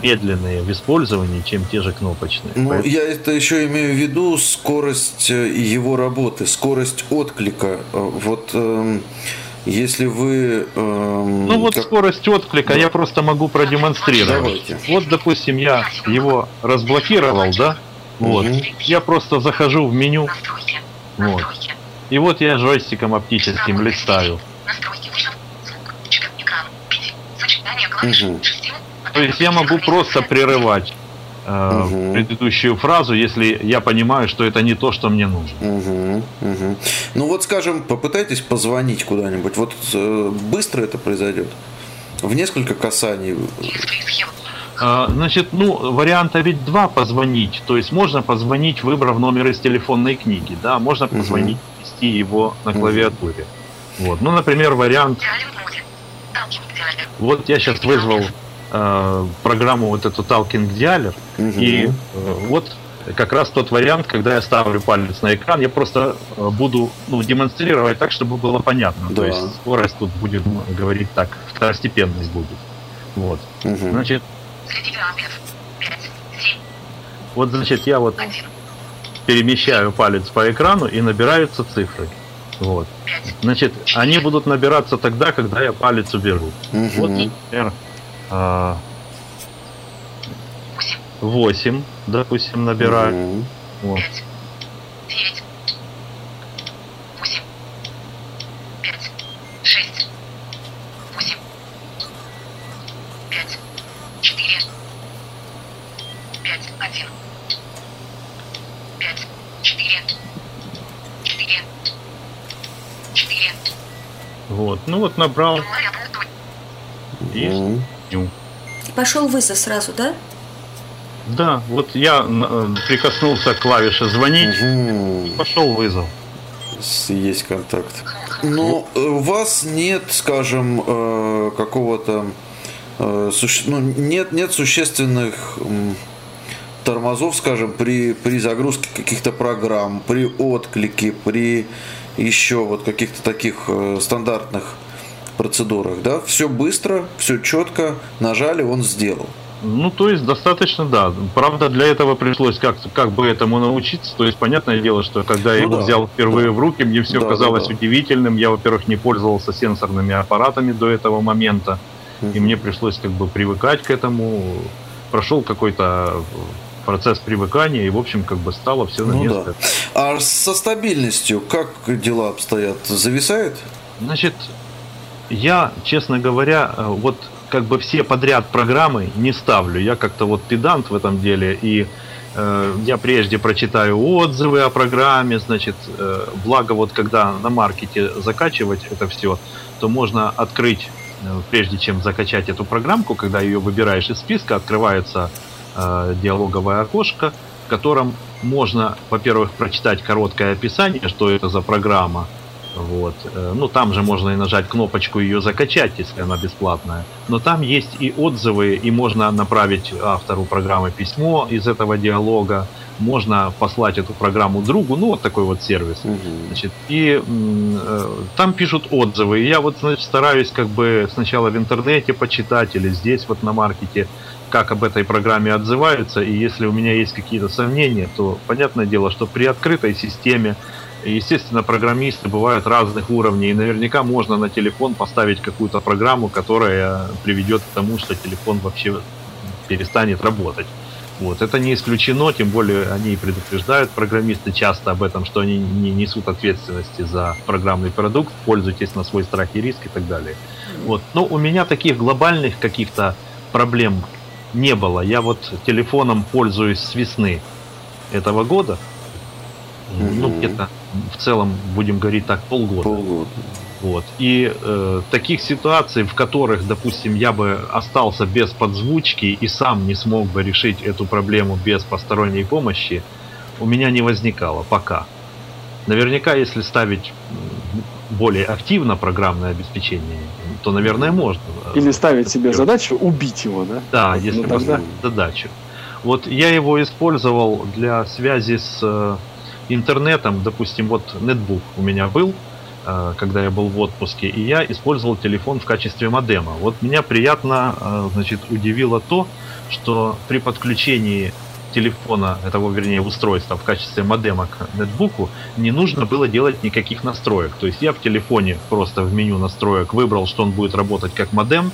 медленные в использовании, чем те же кнопочные. Ну, Поэтому... я это еще имею в виду скорость э, его работы, скорость отклика. Э, вот э, если вы... Эм, ну вот как... скорость отклика да. я просто могу продемонстрировать. Давайте. Вот, допустим, я его разблокировал, да? Вот. Угу. Я просто захожу в меню. Вот. И вот я джойстиком оптическим листаю. Угу. То есть я могу просто прерывать угу. предыдущую фразу, если я понимаю, что это не то, что мне нужно. Угу, угу. Ну вот, скажем, попытайтесь позвонить куда-нибудь. Вот э, быстро это произойдет? В несколько касаний? А, значит, ну, варианта ведь два позвонить. То есть можно позвонить, выбрав номер из телефонной книги, да, можно позвонить, ввести его на клавиатуре. Вот. Ну, например, вариант... Вот я сейчас вызвал э, программу вот эту Talking Dialer. Угу. И э, вот как раз тот вариант, когда я ставлю палец на экран, я просто э, буду ну, демонстрировать так, чтобы было понятно. Да. То есть скорость тут будет говорить так, второстепенность будет. Вот. Угу. Значит. Вот, значит, я вот перемещаю палец по экрану и набираются цифры. Вот. Значит, они будут набираться тогда, когда я палец уберу. Угу. Вот, например, 8, допустим, набираю. Угу. Вот. 9, 8, 5, 6, 8, 5, 4, 5, 1, 5, 4, 4, 4. Вот, ну вот набрал. Есть. Пошел вызов сразу, да? Да, вот я э, прикоснулся к клавише звонить, угу. пошел вызов. Есть контакт. Но э, у вас нет, скажем, э, какого-то ну, нет, нет существенных тормозов, скажем, при, при загрузке каких-то программ, при отклике, при еще вот каких-то таких стандартных процедурах, да? Все быстро, все четко, нажали, он сделал. Ну, то есть достаточно, да. Правда, для этого пришлось как, как бы этому научиться. То есть, понятное дело, что когда я ну, его да, взял впервые да. в руки, мне все да, казалось да, да. удивительным. Я, во-первых, не пользовался сенсорными аппаратами до этого момента. И мне пришлось как бы привыкать к этому. Прошел какой-то процесс привыкания, и, в общем, как бы стало все на ну, место. Да. А со стабильностью как дела обстоят? Зависает? Значит, я, честно говоря, э, вот как бы все подряд программы не ставлю. Я как-то вот педант в этом деле, и э, я прежде прочитаю отзывы о программе, значит, э, благо вот когда на маркете закачивать это все, то можно открыть, э, прежде чем закачать эту программку, когда ее выбираешь из списка, открывается э, диалоговое окошко, в котором можно, во-первых, прочитать короткое описание, что это за программа, вот. Э, ну, там же можно и нажать кнопочку ее закачать, если она бесплатная. Но там есть и отзывы, и можно направить автору программы письмо из этого диалога. Можно послать эту программу другу, ну, вот такой вот сервис. Угу. Значит, и э, там пишут отзывы. И я вот, значит, стараюсь как бы сначала в интернете почитать или здесь вот на маркете, как об этой программе отзываются. И если у меня есть какие-то сомнения, то понятное дело, что при открытой системе естественно, программисты бывают разных уровней, и наверняка можно на телефон поставить какую-то программу, которая приведет к тому, что телефон вообще перестанет работать. Вот. Это не исключено, тем более они предупреждают программисты часто об этом, что они не несут ответственности за программный продукт, пользуйтесь на свой страх и риск и так далее. Вот. Но у меня таких глобальных каких-то проблем не было. Я вот телефоном пользуюсь с весны этого года. Ну, где-то в целом, будем говорить так, полгода. Полгода. Вот. И э, таких ситуаций, в которых, допустим, я бы остался без подзвучки и сам не смог бы решить эту проблему без посторонней помощи, у меня не возникало пока. Наверняка, если ставить более активно программное обеспечение, то, наверное, можно. Или ставить себе задачу убить его, да? Да, если ну, поставить задачу. Вот я его использовал для связи с э, интернетом, допустим, вот нетбук у меня был, э, когда я был в отпуске, и я использовал телефон в качестве модема. Вот меня приятно, э, значит, удивило то, что при подключении телефона, этого, вернее, устройства в качестве модема к нетбуку, не нужно было делать никаких настроек. То есть я в телефоне просто в меню настроек выбрал, что он будет работать как модем,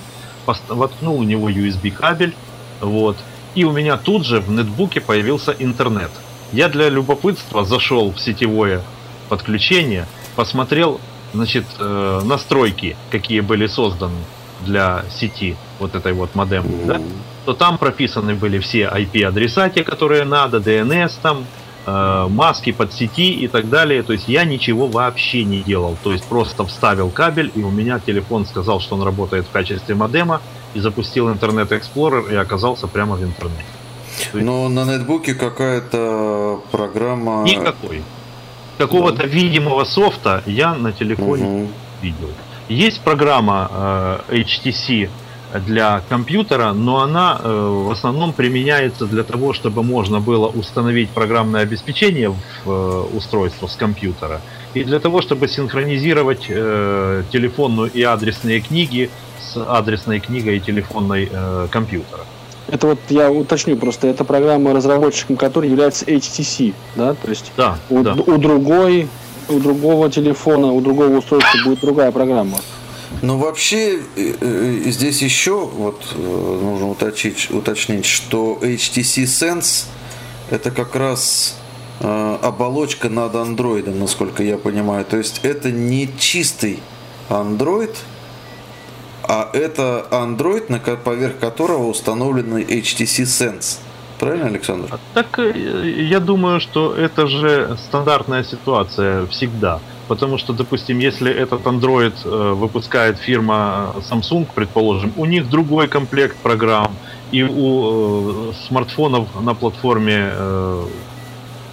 воткнул у него USB кабель, вот, и у меня тут же в нетбуке появился интернет. Я для любопытства зашел в сетевое подключение, посмотрел, значит, э, настройки, какие были созданы для сети вот этой вот модем, да, то там прописаны были все IP-адреса, те, которые надо, DNS там, э, маски под сети и так далее. То есть я ничего вообще не делал. То есть просто вставил кабель, и у меня телефон сказал, что он работает в качестве модема, и запустил Internet Explorer и оказался прямо в интернете. Но на нетбуке какая-то программа... Никакой. Какого-то видимого софта я на телефоне Мгм. видел. Есть программа э, HTC для компьютера, но она э, в основном применяется для того, чтобы можно было установить программное обеспечение в э, устройство с компьютера и для того, чтобы синхронизировать э, телефонную и адресные книги с адресной книгой и телефонной э, компьютера. Это вот я уточню просто, это программа, разработчиком которой является HTC, да, то есть Да, у, да. у другой, у другого телефона, у другого устройства будет другая программа. Но вообще э, э, здесь еще вот э, нужно уточнить, уточнить, что HTC Sense это как раз э, оболочка над андроидом, насколько я понимаю. То есть это не чистый Android, а это Android, на поверх которого установлен HTC Sense. Правильно, Александр? Так э, я думаю, что это же стандартная ситуация всегда. Потому что, допустим, если этот Android э, выпускает фирма Samsung, предположим, у них другой комплект программ, и у э, смартфонов на платформе э,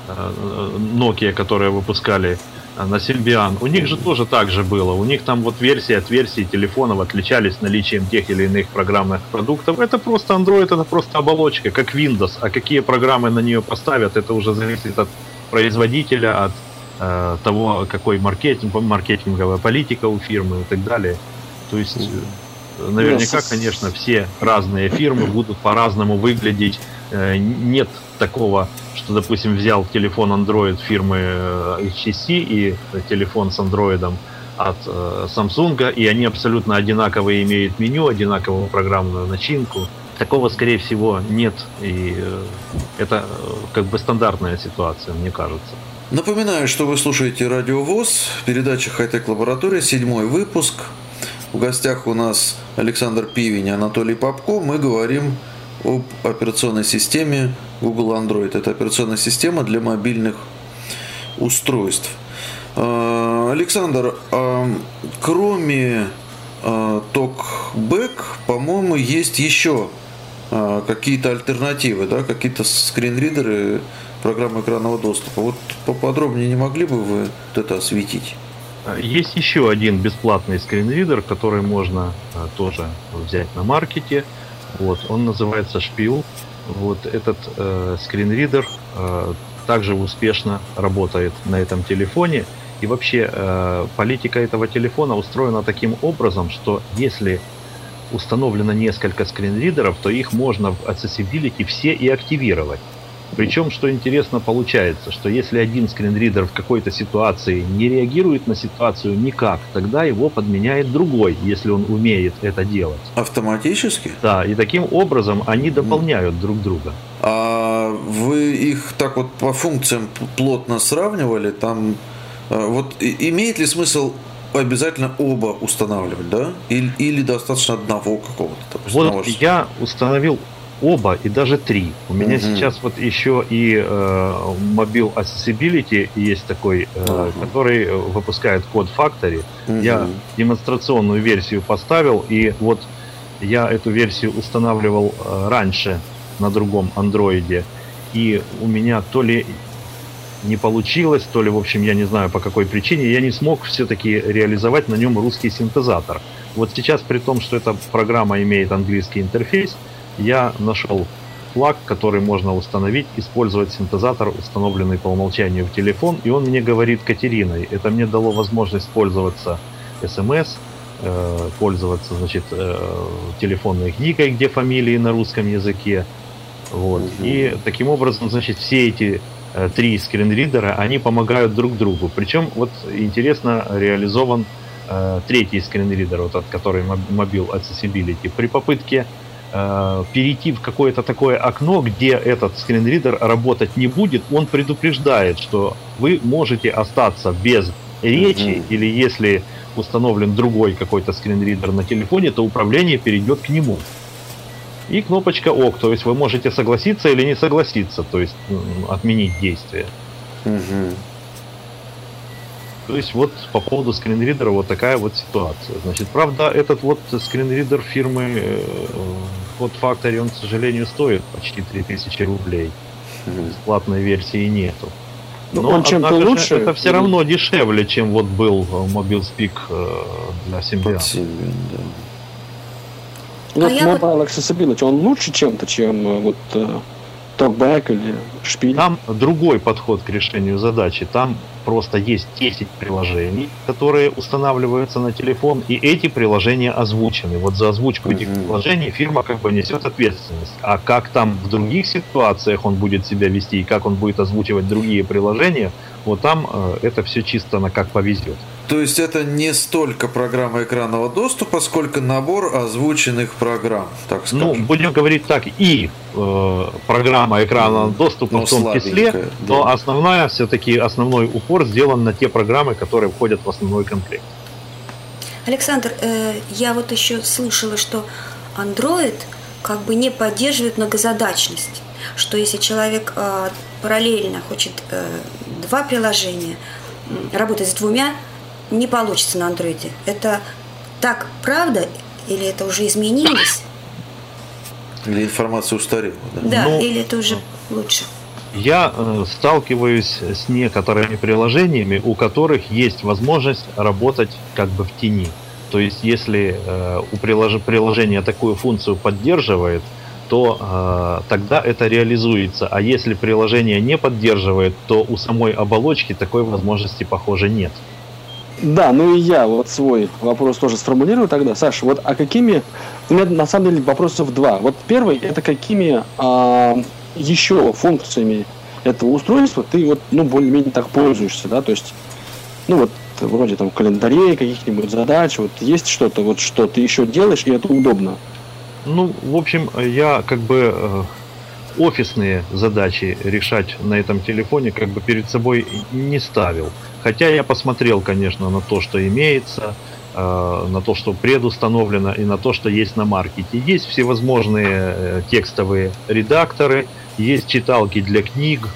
э, Nokia, которые выпускали э, на Symbian, у них же тоже так же было. У них там вот версии от версии телефонов отличались наличием тех или иных программных продуктов. Это просто Android, это просто оболочка, как Windows. А какие программы на нее поставят, это уже зависит от производителя, от э, того, какой маркетинг, маркетинговая политика у фирмы и так далее. То есть, э, наверняка, конечно, все разные фирмы будут по-разному выглядеть. Э, Нет такого, что, допустим, взял телефон Android фирмы э, HTC и телефон с Android от э, Samsung, и они абсолютно одинаковые имеют меню, одинаковую программную начинку. Такого, скорее всего, нет, и это как бы стандартная ситуация, мне кажется. Напоминаю, что вы слушаете Радио ВОЗ, передача Хайтек Лаборатория, седьмой выпуск. В гостях у нас Александр Пивень и Анатолий Попко. Мы говорим об операционной системе Google Android. Это операционная система для мобильных устройств. Э, Александр, а кроме э, TalkBack, по-моему, есть еще какие-то альтернативы, да, какие-то скринридеры программы экранного доступа. Вот поподробнее не могли бы вы это осветить? Есть еще один бесплатный скринридер, который можно а, тоже взять на маркете. Вот, он называется Шпил. Вот этот э, скринридер э, также успешно работает на этом телефоне. И вообще э, политика этого телефона устроена таким образом, что если установлено несколько скринридеров, то их можно в Accessibility все и активировать. Причем, что интересно получается, что если один скринридер в какой-то ситуации не реагирует на ситуацию никак, тогда его подменяет другой, если он умеет это делать. Автоматически? Да, и таким образом они дополняют друг друга. А вы их так вот по функциям плотно сравнивали? Там э, вот имеет ли смысл обязательно оба устанавливать, да? Или, или достаточно одного какого-то? Вот я установил оба и даже три. У меня угу. сейчас вот еще и э, Mobile Accessibility есть такой, э, ага. который выпускает код Factory. Угу. Я демонстрационную версию поставил, и вот я эту версию устанавливал э, раньше на другом андроиде, и у меня то ли не получилось, то ли, в общем, я не знаю по какой причине, я не смог все-таки реализовать на нем русский синтезатор. Вот сейчас, при том, что эта программа имеет английский интерфейс, я нашел флаг, который можно установить, использовать синтезатор, установленный по умолчанию в телефон, и он мне говорит Катериной. Это мне дало возможность пользоваться смс, э, пользоваться, значит, э, телефонной книгой, где фамилии на русском языке. Вот. Угу. И таким образом, значит, все эти э, три скринридера, они помогают друг другу. Причем, вот интересно, реализован третий скринридер, вот, от который Mobile Accessibility. При попытке Э, перейти в какое-то такое окно, где этот скринридер работать не будет, он предупреждает, что вы можете остаться без речи, mm-hmm. или если установлен другой какой-то скринридер на телефоне, то управление перейдет к нему. И кнопочка ОК, то есть вы можете согласиться или не согласиться, то есть отменить действие. Mm-hmm. То есть вот по поводу скринридера вот такая вот ситуация. Значит, правда, этот вот скринридер фирмы э, Hot Factory, он, к сожалению, стоит почти 3000 рублей. Бесплатной версии нету. Ну, Но он чем-то лучше? Это все равно дешевле, чем вот был Mobile Speak э, для Symbian. Да. Вот а Mobile Accessibility, он лучше чем-то, чем э, вот Talkback или Шпиль? Там другой подход к решению задачи. Там просто есть 10 приложений, которые устанавливаются на телефон, и эти приложения озвучены. Вот за озвучку этих приложений фирма как бы несет ответственность. А как там в других ситуациях он будет себя вести и как он будет озвучивать другие приложения, вот там э, это все чисто на как повезет. То есть это не столько программа экранного доступа, сколько набор озвученных программ, так скажем. Ну, будем говорить так, и э, программа экранного ну, доступа ну, в том числе, да. но основная, все-таки основной упор сделан на те программы, которые входят в основной комплект. Александр, э, я вот еще слышала, что Android как бы не поддерживает многозадачность, что если человек э, параллельно хочет э, два приложения, работать с двумя, не получится на андроиде. Это так правда или это уже изменилось? Или информация устарела, да? Да, ну, или это уже лучше. Я э, сталкиваюсь с некоторыми приложениями, у которых есть возможность работать как бы в тени. То есть, если э, у прилож... приложения такую функцию поддерживает, то э, тогда это реализуется. А если приложение не поддерживает, то у самой оболочки такой возможности, похоже, нет. Да, ну и я вот свой вопрос тоже сформулирую тогда. Саша, вот а какими... У меня на самом деле вопросов два. Вот первый, это какими а, еще функциями этого устройства ты вот, ну, более-менее так пользуешься, да, то есть, ну, вот, вроде там календарей, каких-нибудь задач, вот есть что-то, вот, что ты еще делаешь, и это удобно. Ну, в общем, я как бы э, офисные задачи решать на этом телефоне как бы перед собой не ставил. Хотя я посмотрел, конечно, на то, что имеется, э, на то, что предустановлено и на то, что есть на маркете. Есть всевозможные э, текстовые редакторы, есть читалки для книг,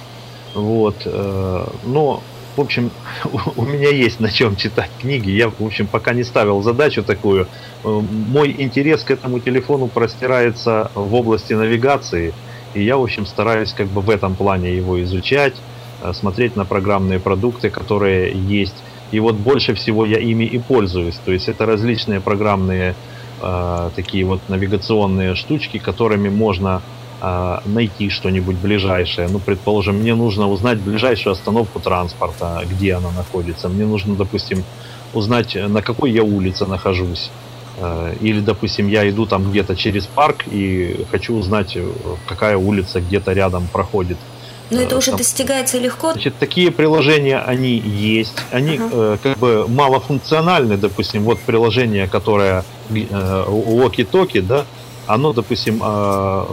вот, э, но в общем, у меня есть на чем читать книги. Я, в общем, пока не ставил задачу такую. Мой интерес к этому телефону простирается в области навигации. И я, в общем, стараюсь как бы в этом плане его изучать, э, смотреть на программные продукты, которые есть. И вот больше всего я ими и пользуюсь. То есть это различные программные э, такие вот навигационные штучки, которыми можно э, найти что-нибудь ближайшее. Ну, предположим, мне нужно узнать ближайшую остановку транспорта, где она находится. Мне нужно, допустим, узнать, на какой я улице нахожусь. Э, или, допустим, я иду там где-то через парк и хочу узнать, э, какая улица где-то рядом проходит. Но это э, уже там- достигается легко. Значит, такие приложения, они есть. Они э, как бы малофункциональны, допустим, вот приложение, которое э, Walkie-Talkie, да, оно, допустим, э,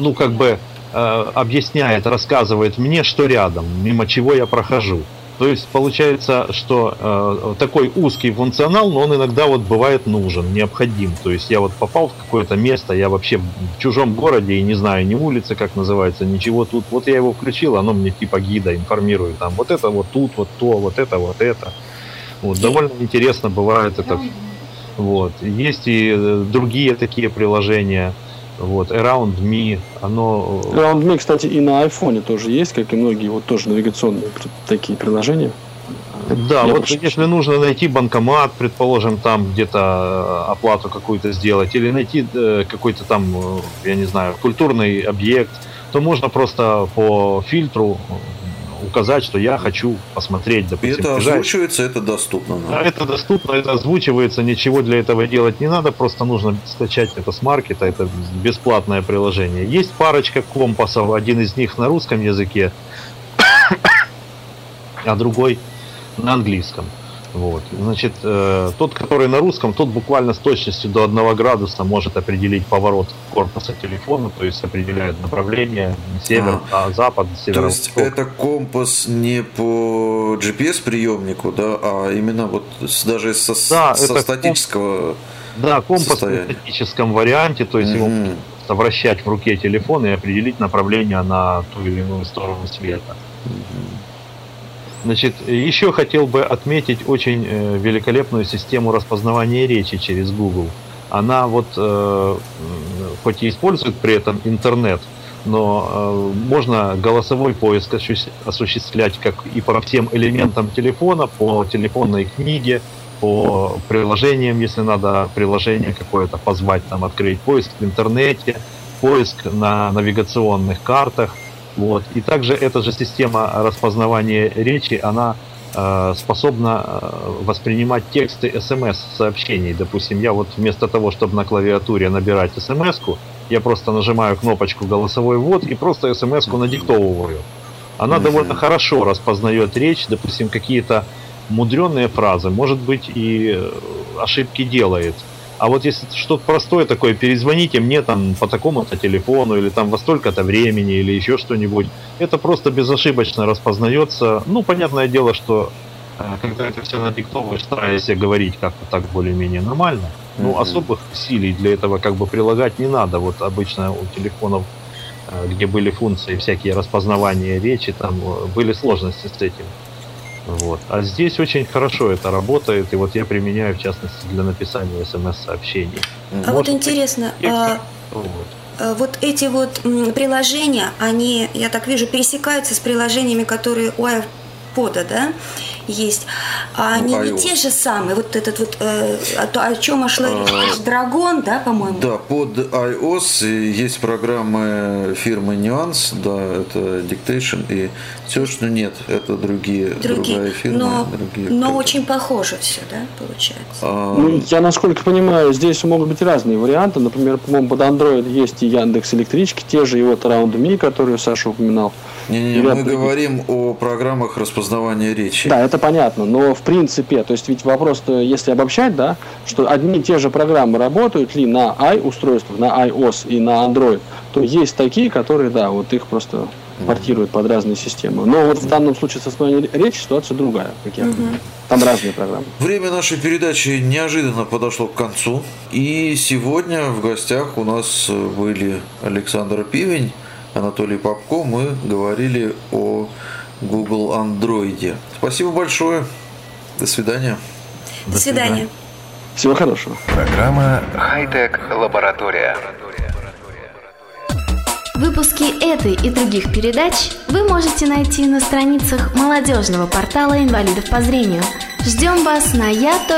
ну, как бы э, объясняет, рассказывает мне, что рядом, мимо чего я прохожу. То есть получается, что э, такой узкий функционал, но он иногда вот бывает нужен, необходим. То есть я вот попал в какое-то место, я вообще в чужом городе и не знаю ни улицы, как называется, ничего тут. Вот я его включил, оно мне типа гида информирует. Там вот это вот тут, вот то, вот это, вот это. Вот, довольно интересно бывает это. Вот. Есть и э, другие такие приложения. Вот, Around Me, оно э, Round Me, кстати, и на айфоне тоже есть, как и многие вот тоже навигационные такие приложения. Да, Я вот прошу. если нужно найти банкомат, предположим, там где-то э, оплату какую-то сделать, или найти э, какой-то там, я не знаю, культурный объект, то можно просто по фильтру указать, что я хочу посмотреть, допустим, это ближайший- озвучивается, это доступно. Да, это доступно, это озвучивается, ничего для этого делать не надо, просто нужно скачать это с маркета, это бесплатное приложение. Есть парочка компасов, один из них на русском языке, а другой на английском. Вот. Значит, э, тот, который на русском, тот буквально с точностью до 1 градуса может определить поворот корпуса телефона, то есть определяет направление север, а, запад, север. То есть это компас не по GPS-приемнику, да, а именно вот с- даже со, Да, со статического... Да, компас в состояние. статическом варианте, то есть его можно просто вращать в руке телефон и определить направление на ту или иную сторону света. Значит, еще хотел бы отметить очень э, великолепную систему распознавания речи через Google. Она вот, э, хоть и использует при этом интернет, но э, можно голосовой поиск осущ- осуществлять как и по всем элементам телефона, по телефонной книге, по приложениям, если надо приложение какое-то позвать, там открыть поиск в интернете, поиск на навигационных картах. Вот. И также эта же система распознавания речи, она э, способна э, воспринимать тексты смс-сообщений. Допустим, я вот вместо того, чтобы на клавиатуре набирать смс-ку, я просто нажимаю кнопочку «Голосовой ввод» и просто смс-ку надиктовываю. Она Мгм. довольно хорошо распознает речь, допустим, какие-то мудреные фразы, может быть, и э, ошибки делает. А вот если что-то простое такое, перезвоните мне там по такому-то телефону, или там во столько-то времени, или еще что-нибудь, это просто безошибочно распознается. Ну, понятное дело, что э, когда это все надиктовываешь, стараешься говорить как-то так более-менее нормально, ну, Мгм. особых усилий для этого как бы прилагать не надо. Вот обычно у телефонов, э, где были функции всякие распознавания речи, там э, были сложности с этим. Вот. А здесь очень хорошо это работает, и вот я применяю в частности для написания смс-сообщений. А вот Может, интересно, а, Вот. а, вот эти вот приложения, они, я так вижу, пересекаются с приложениями, которые у iPod, да, есть. А они не iOS. те же самые. Вот этот вот, э, а то, о чем шла речь, Драгон, да, по-моему? Да, под iOS есть программы фирмы Nuance, да, это Dictation и все, что нет, это другие, Другие. другая фирма, но, другие. но очень похоже все, да, получается. А, Ну, я, насколько понимаю, здесь могут быть разные варианты. Например, по-моему, под Android есть и Яндекс Электрички, те же и вот Round Me, которые Саша упоминал. Не-не-не, мы говорим о программах распознавания речи. Да, это понятно, но в принципе, то есть ведь вопрос-то, если обобщать, да, что одни и те же программы работают ли на i-устройствах, на iOS и на Android, то есть такие, которые, да, вот их просто портируют под разные системы. Но вот в данном случае со основной речи ситуация другая, как я понимаю. Там разные программы. Время нашей передачи неожиданно подошло к концу. И сегодня в гостях у нас были Александр Пивень, Анатолий Попко. Мы говорили о Google Android. Спасибо большое. До свидания. До свидания. Всего хорошего. Программа «Хай-тек Лаборатория». Выпуски этой и других передач вы можете найти на страницах молодежного портала инвалидов по зрению. Ждем вас на я.ксрк.ру.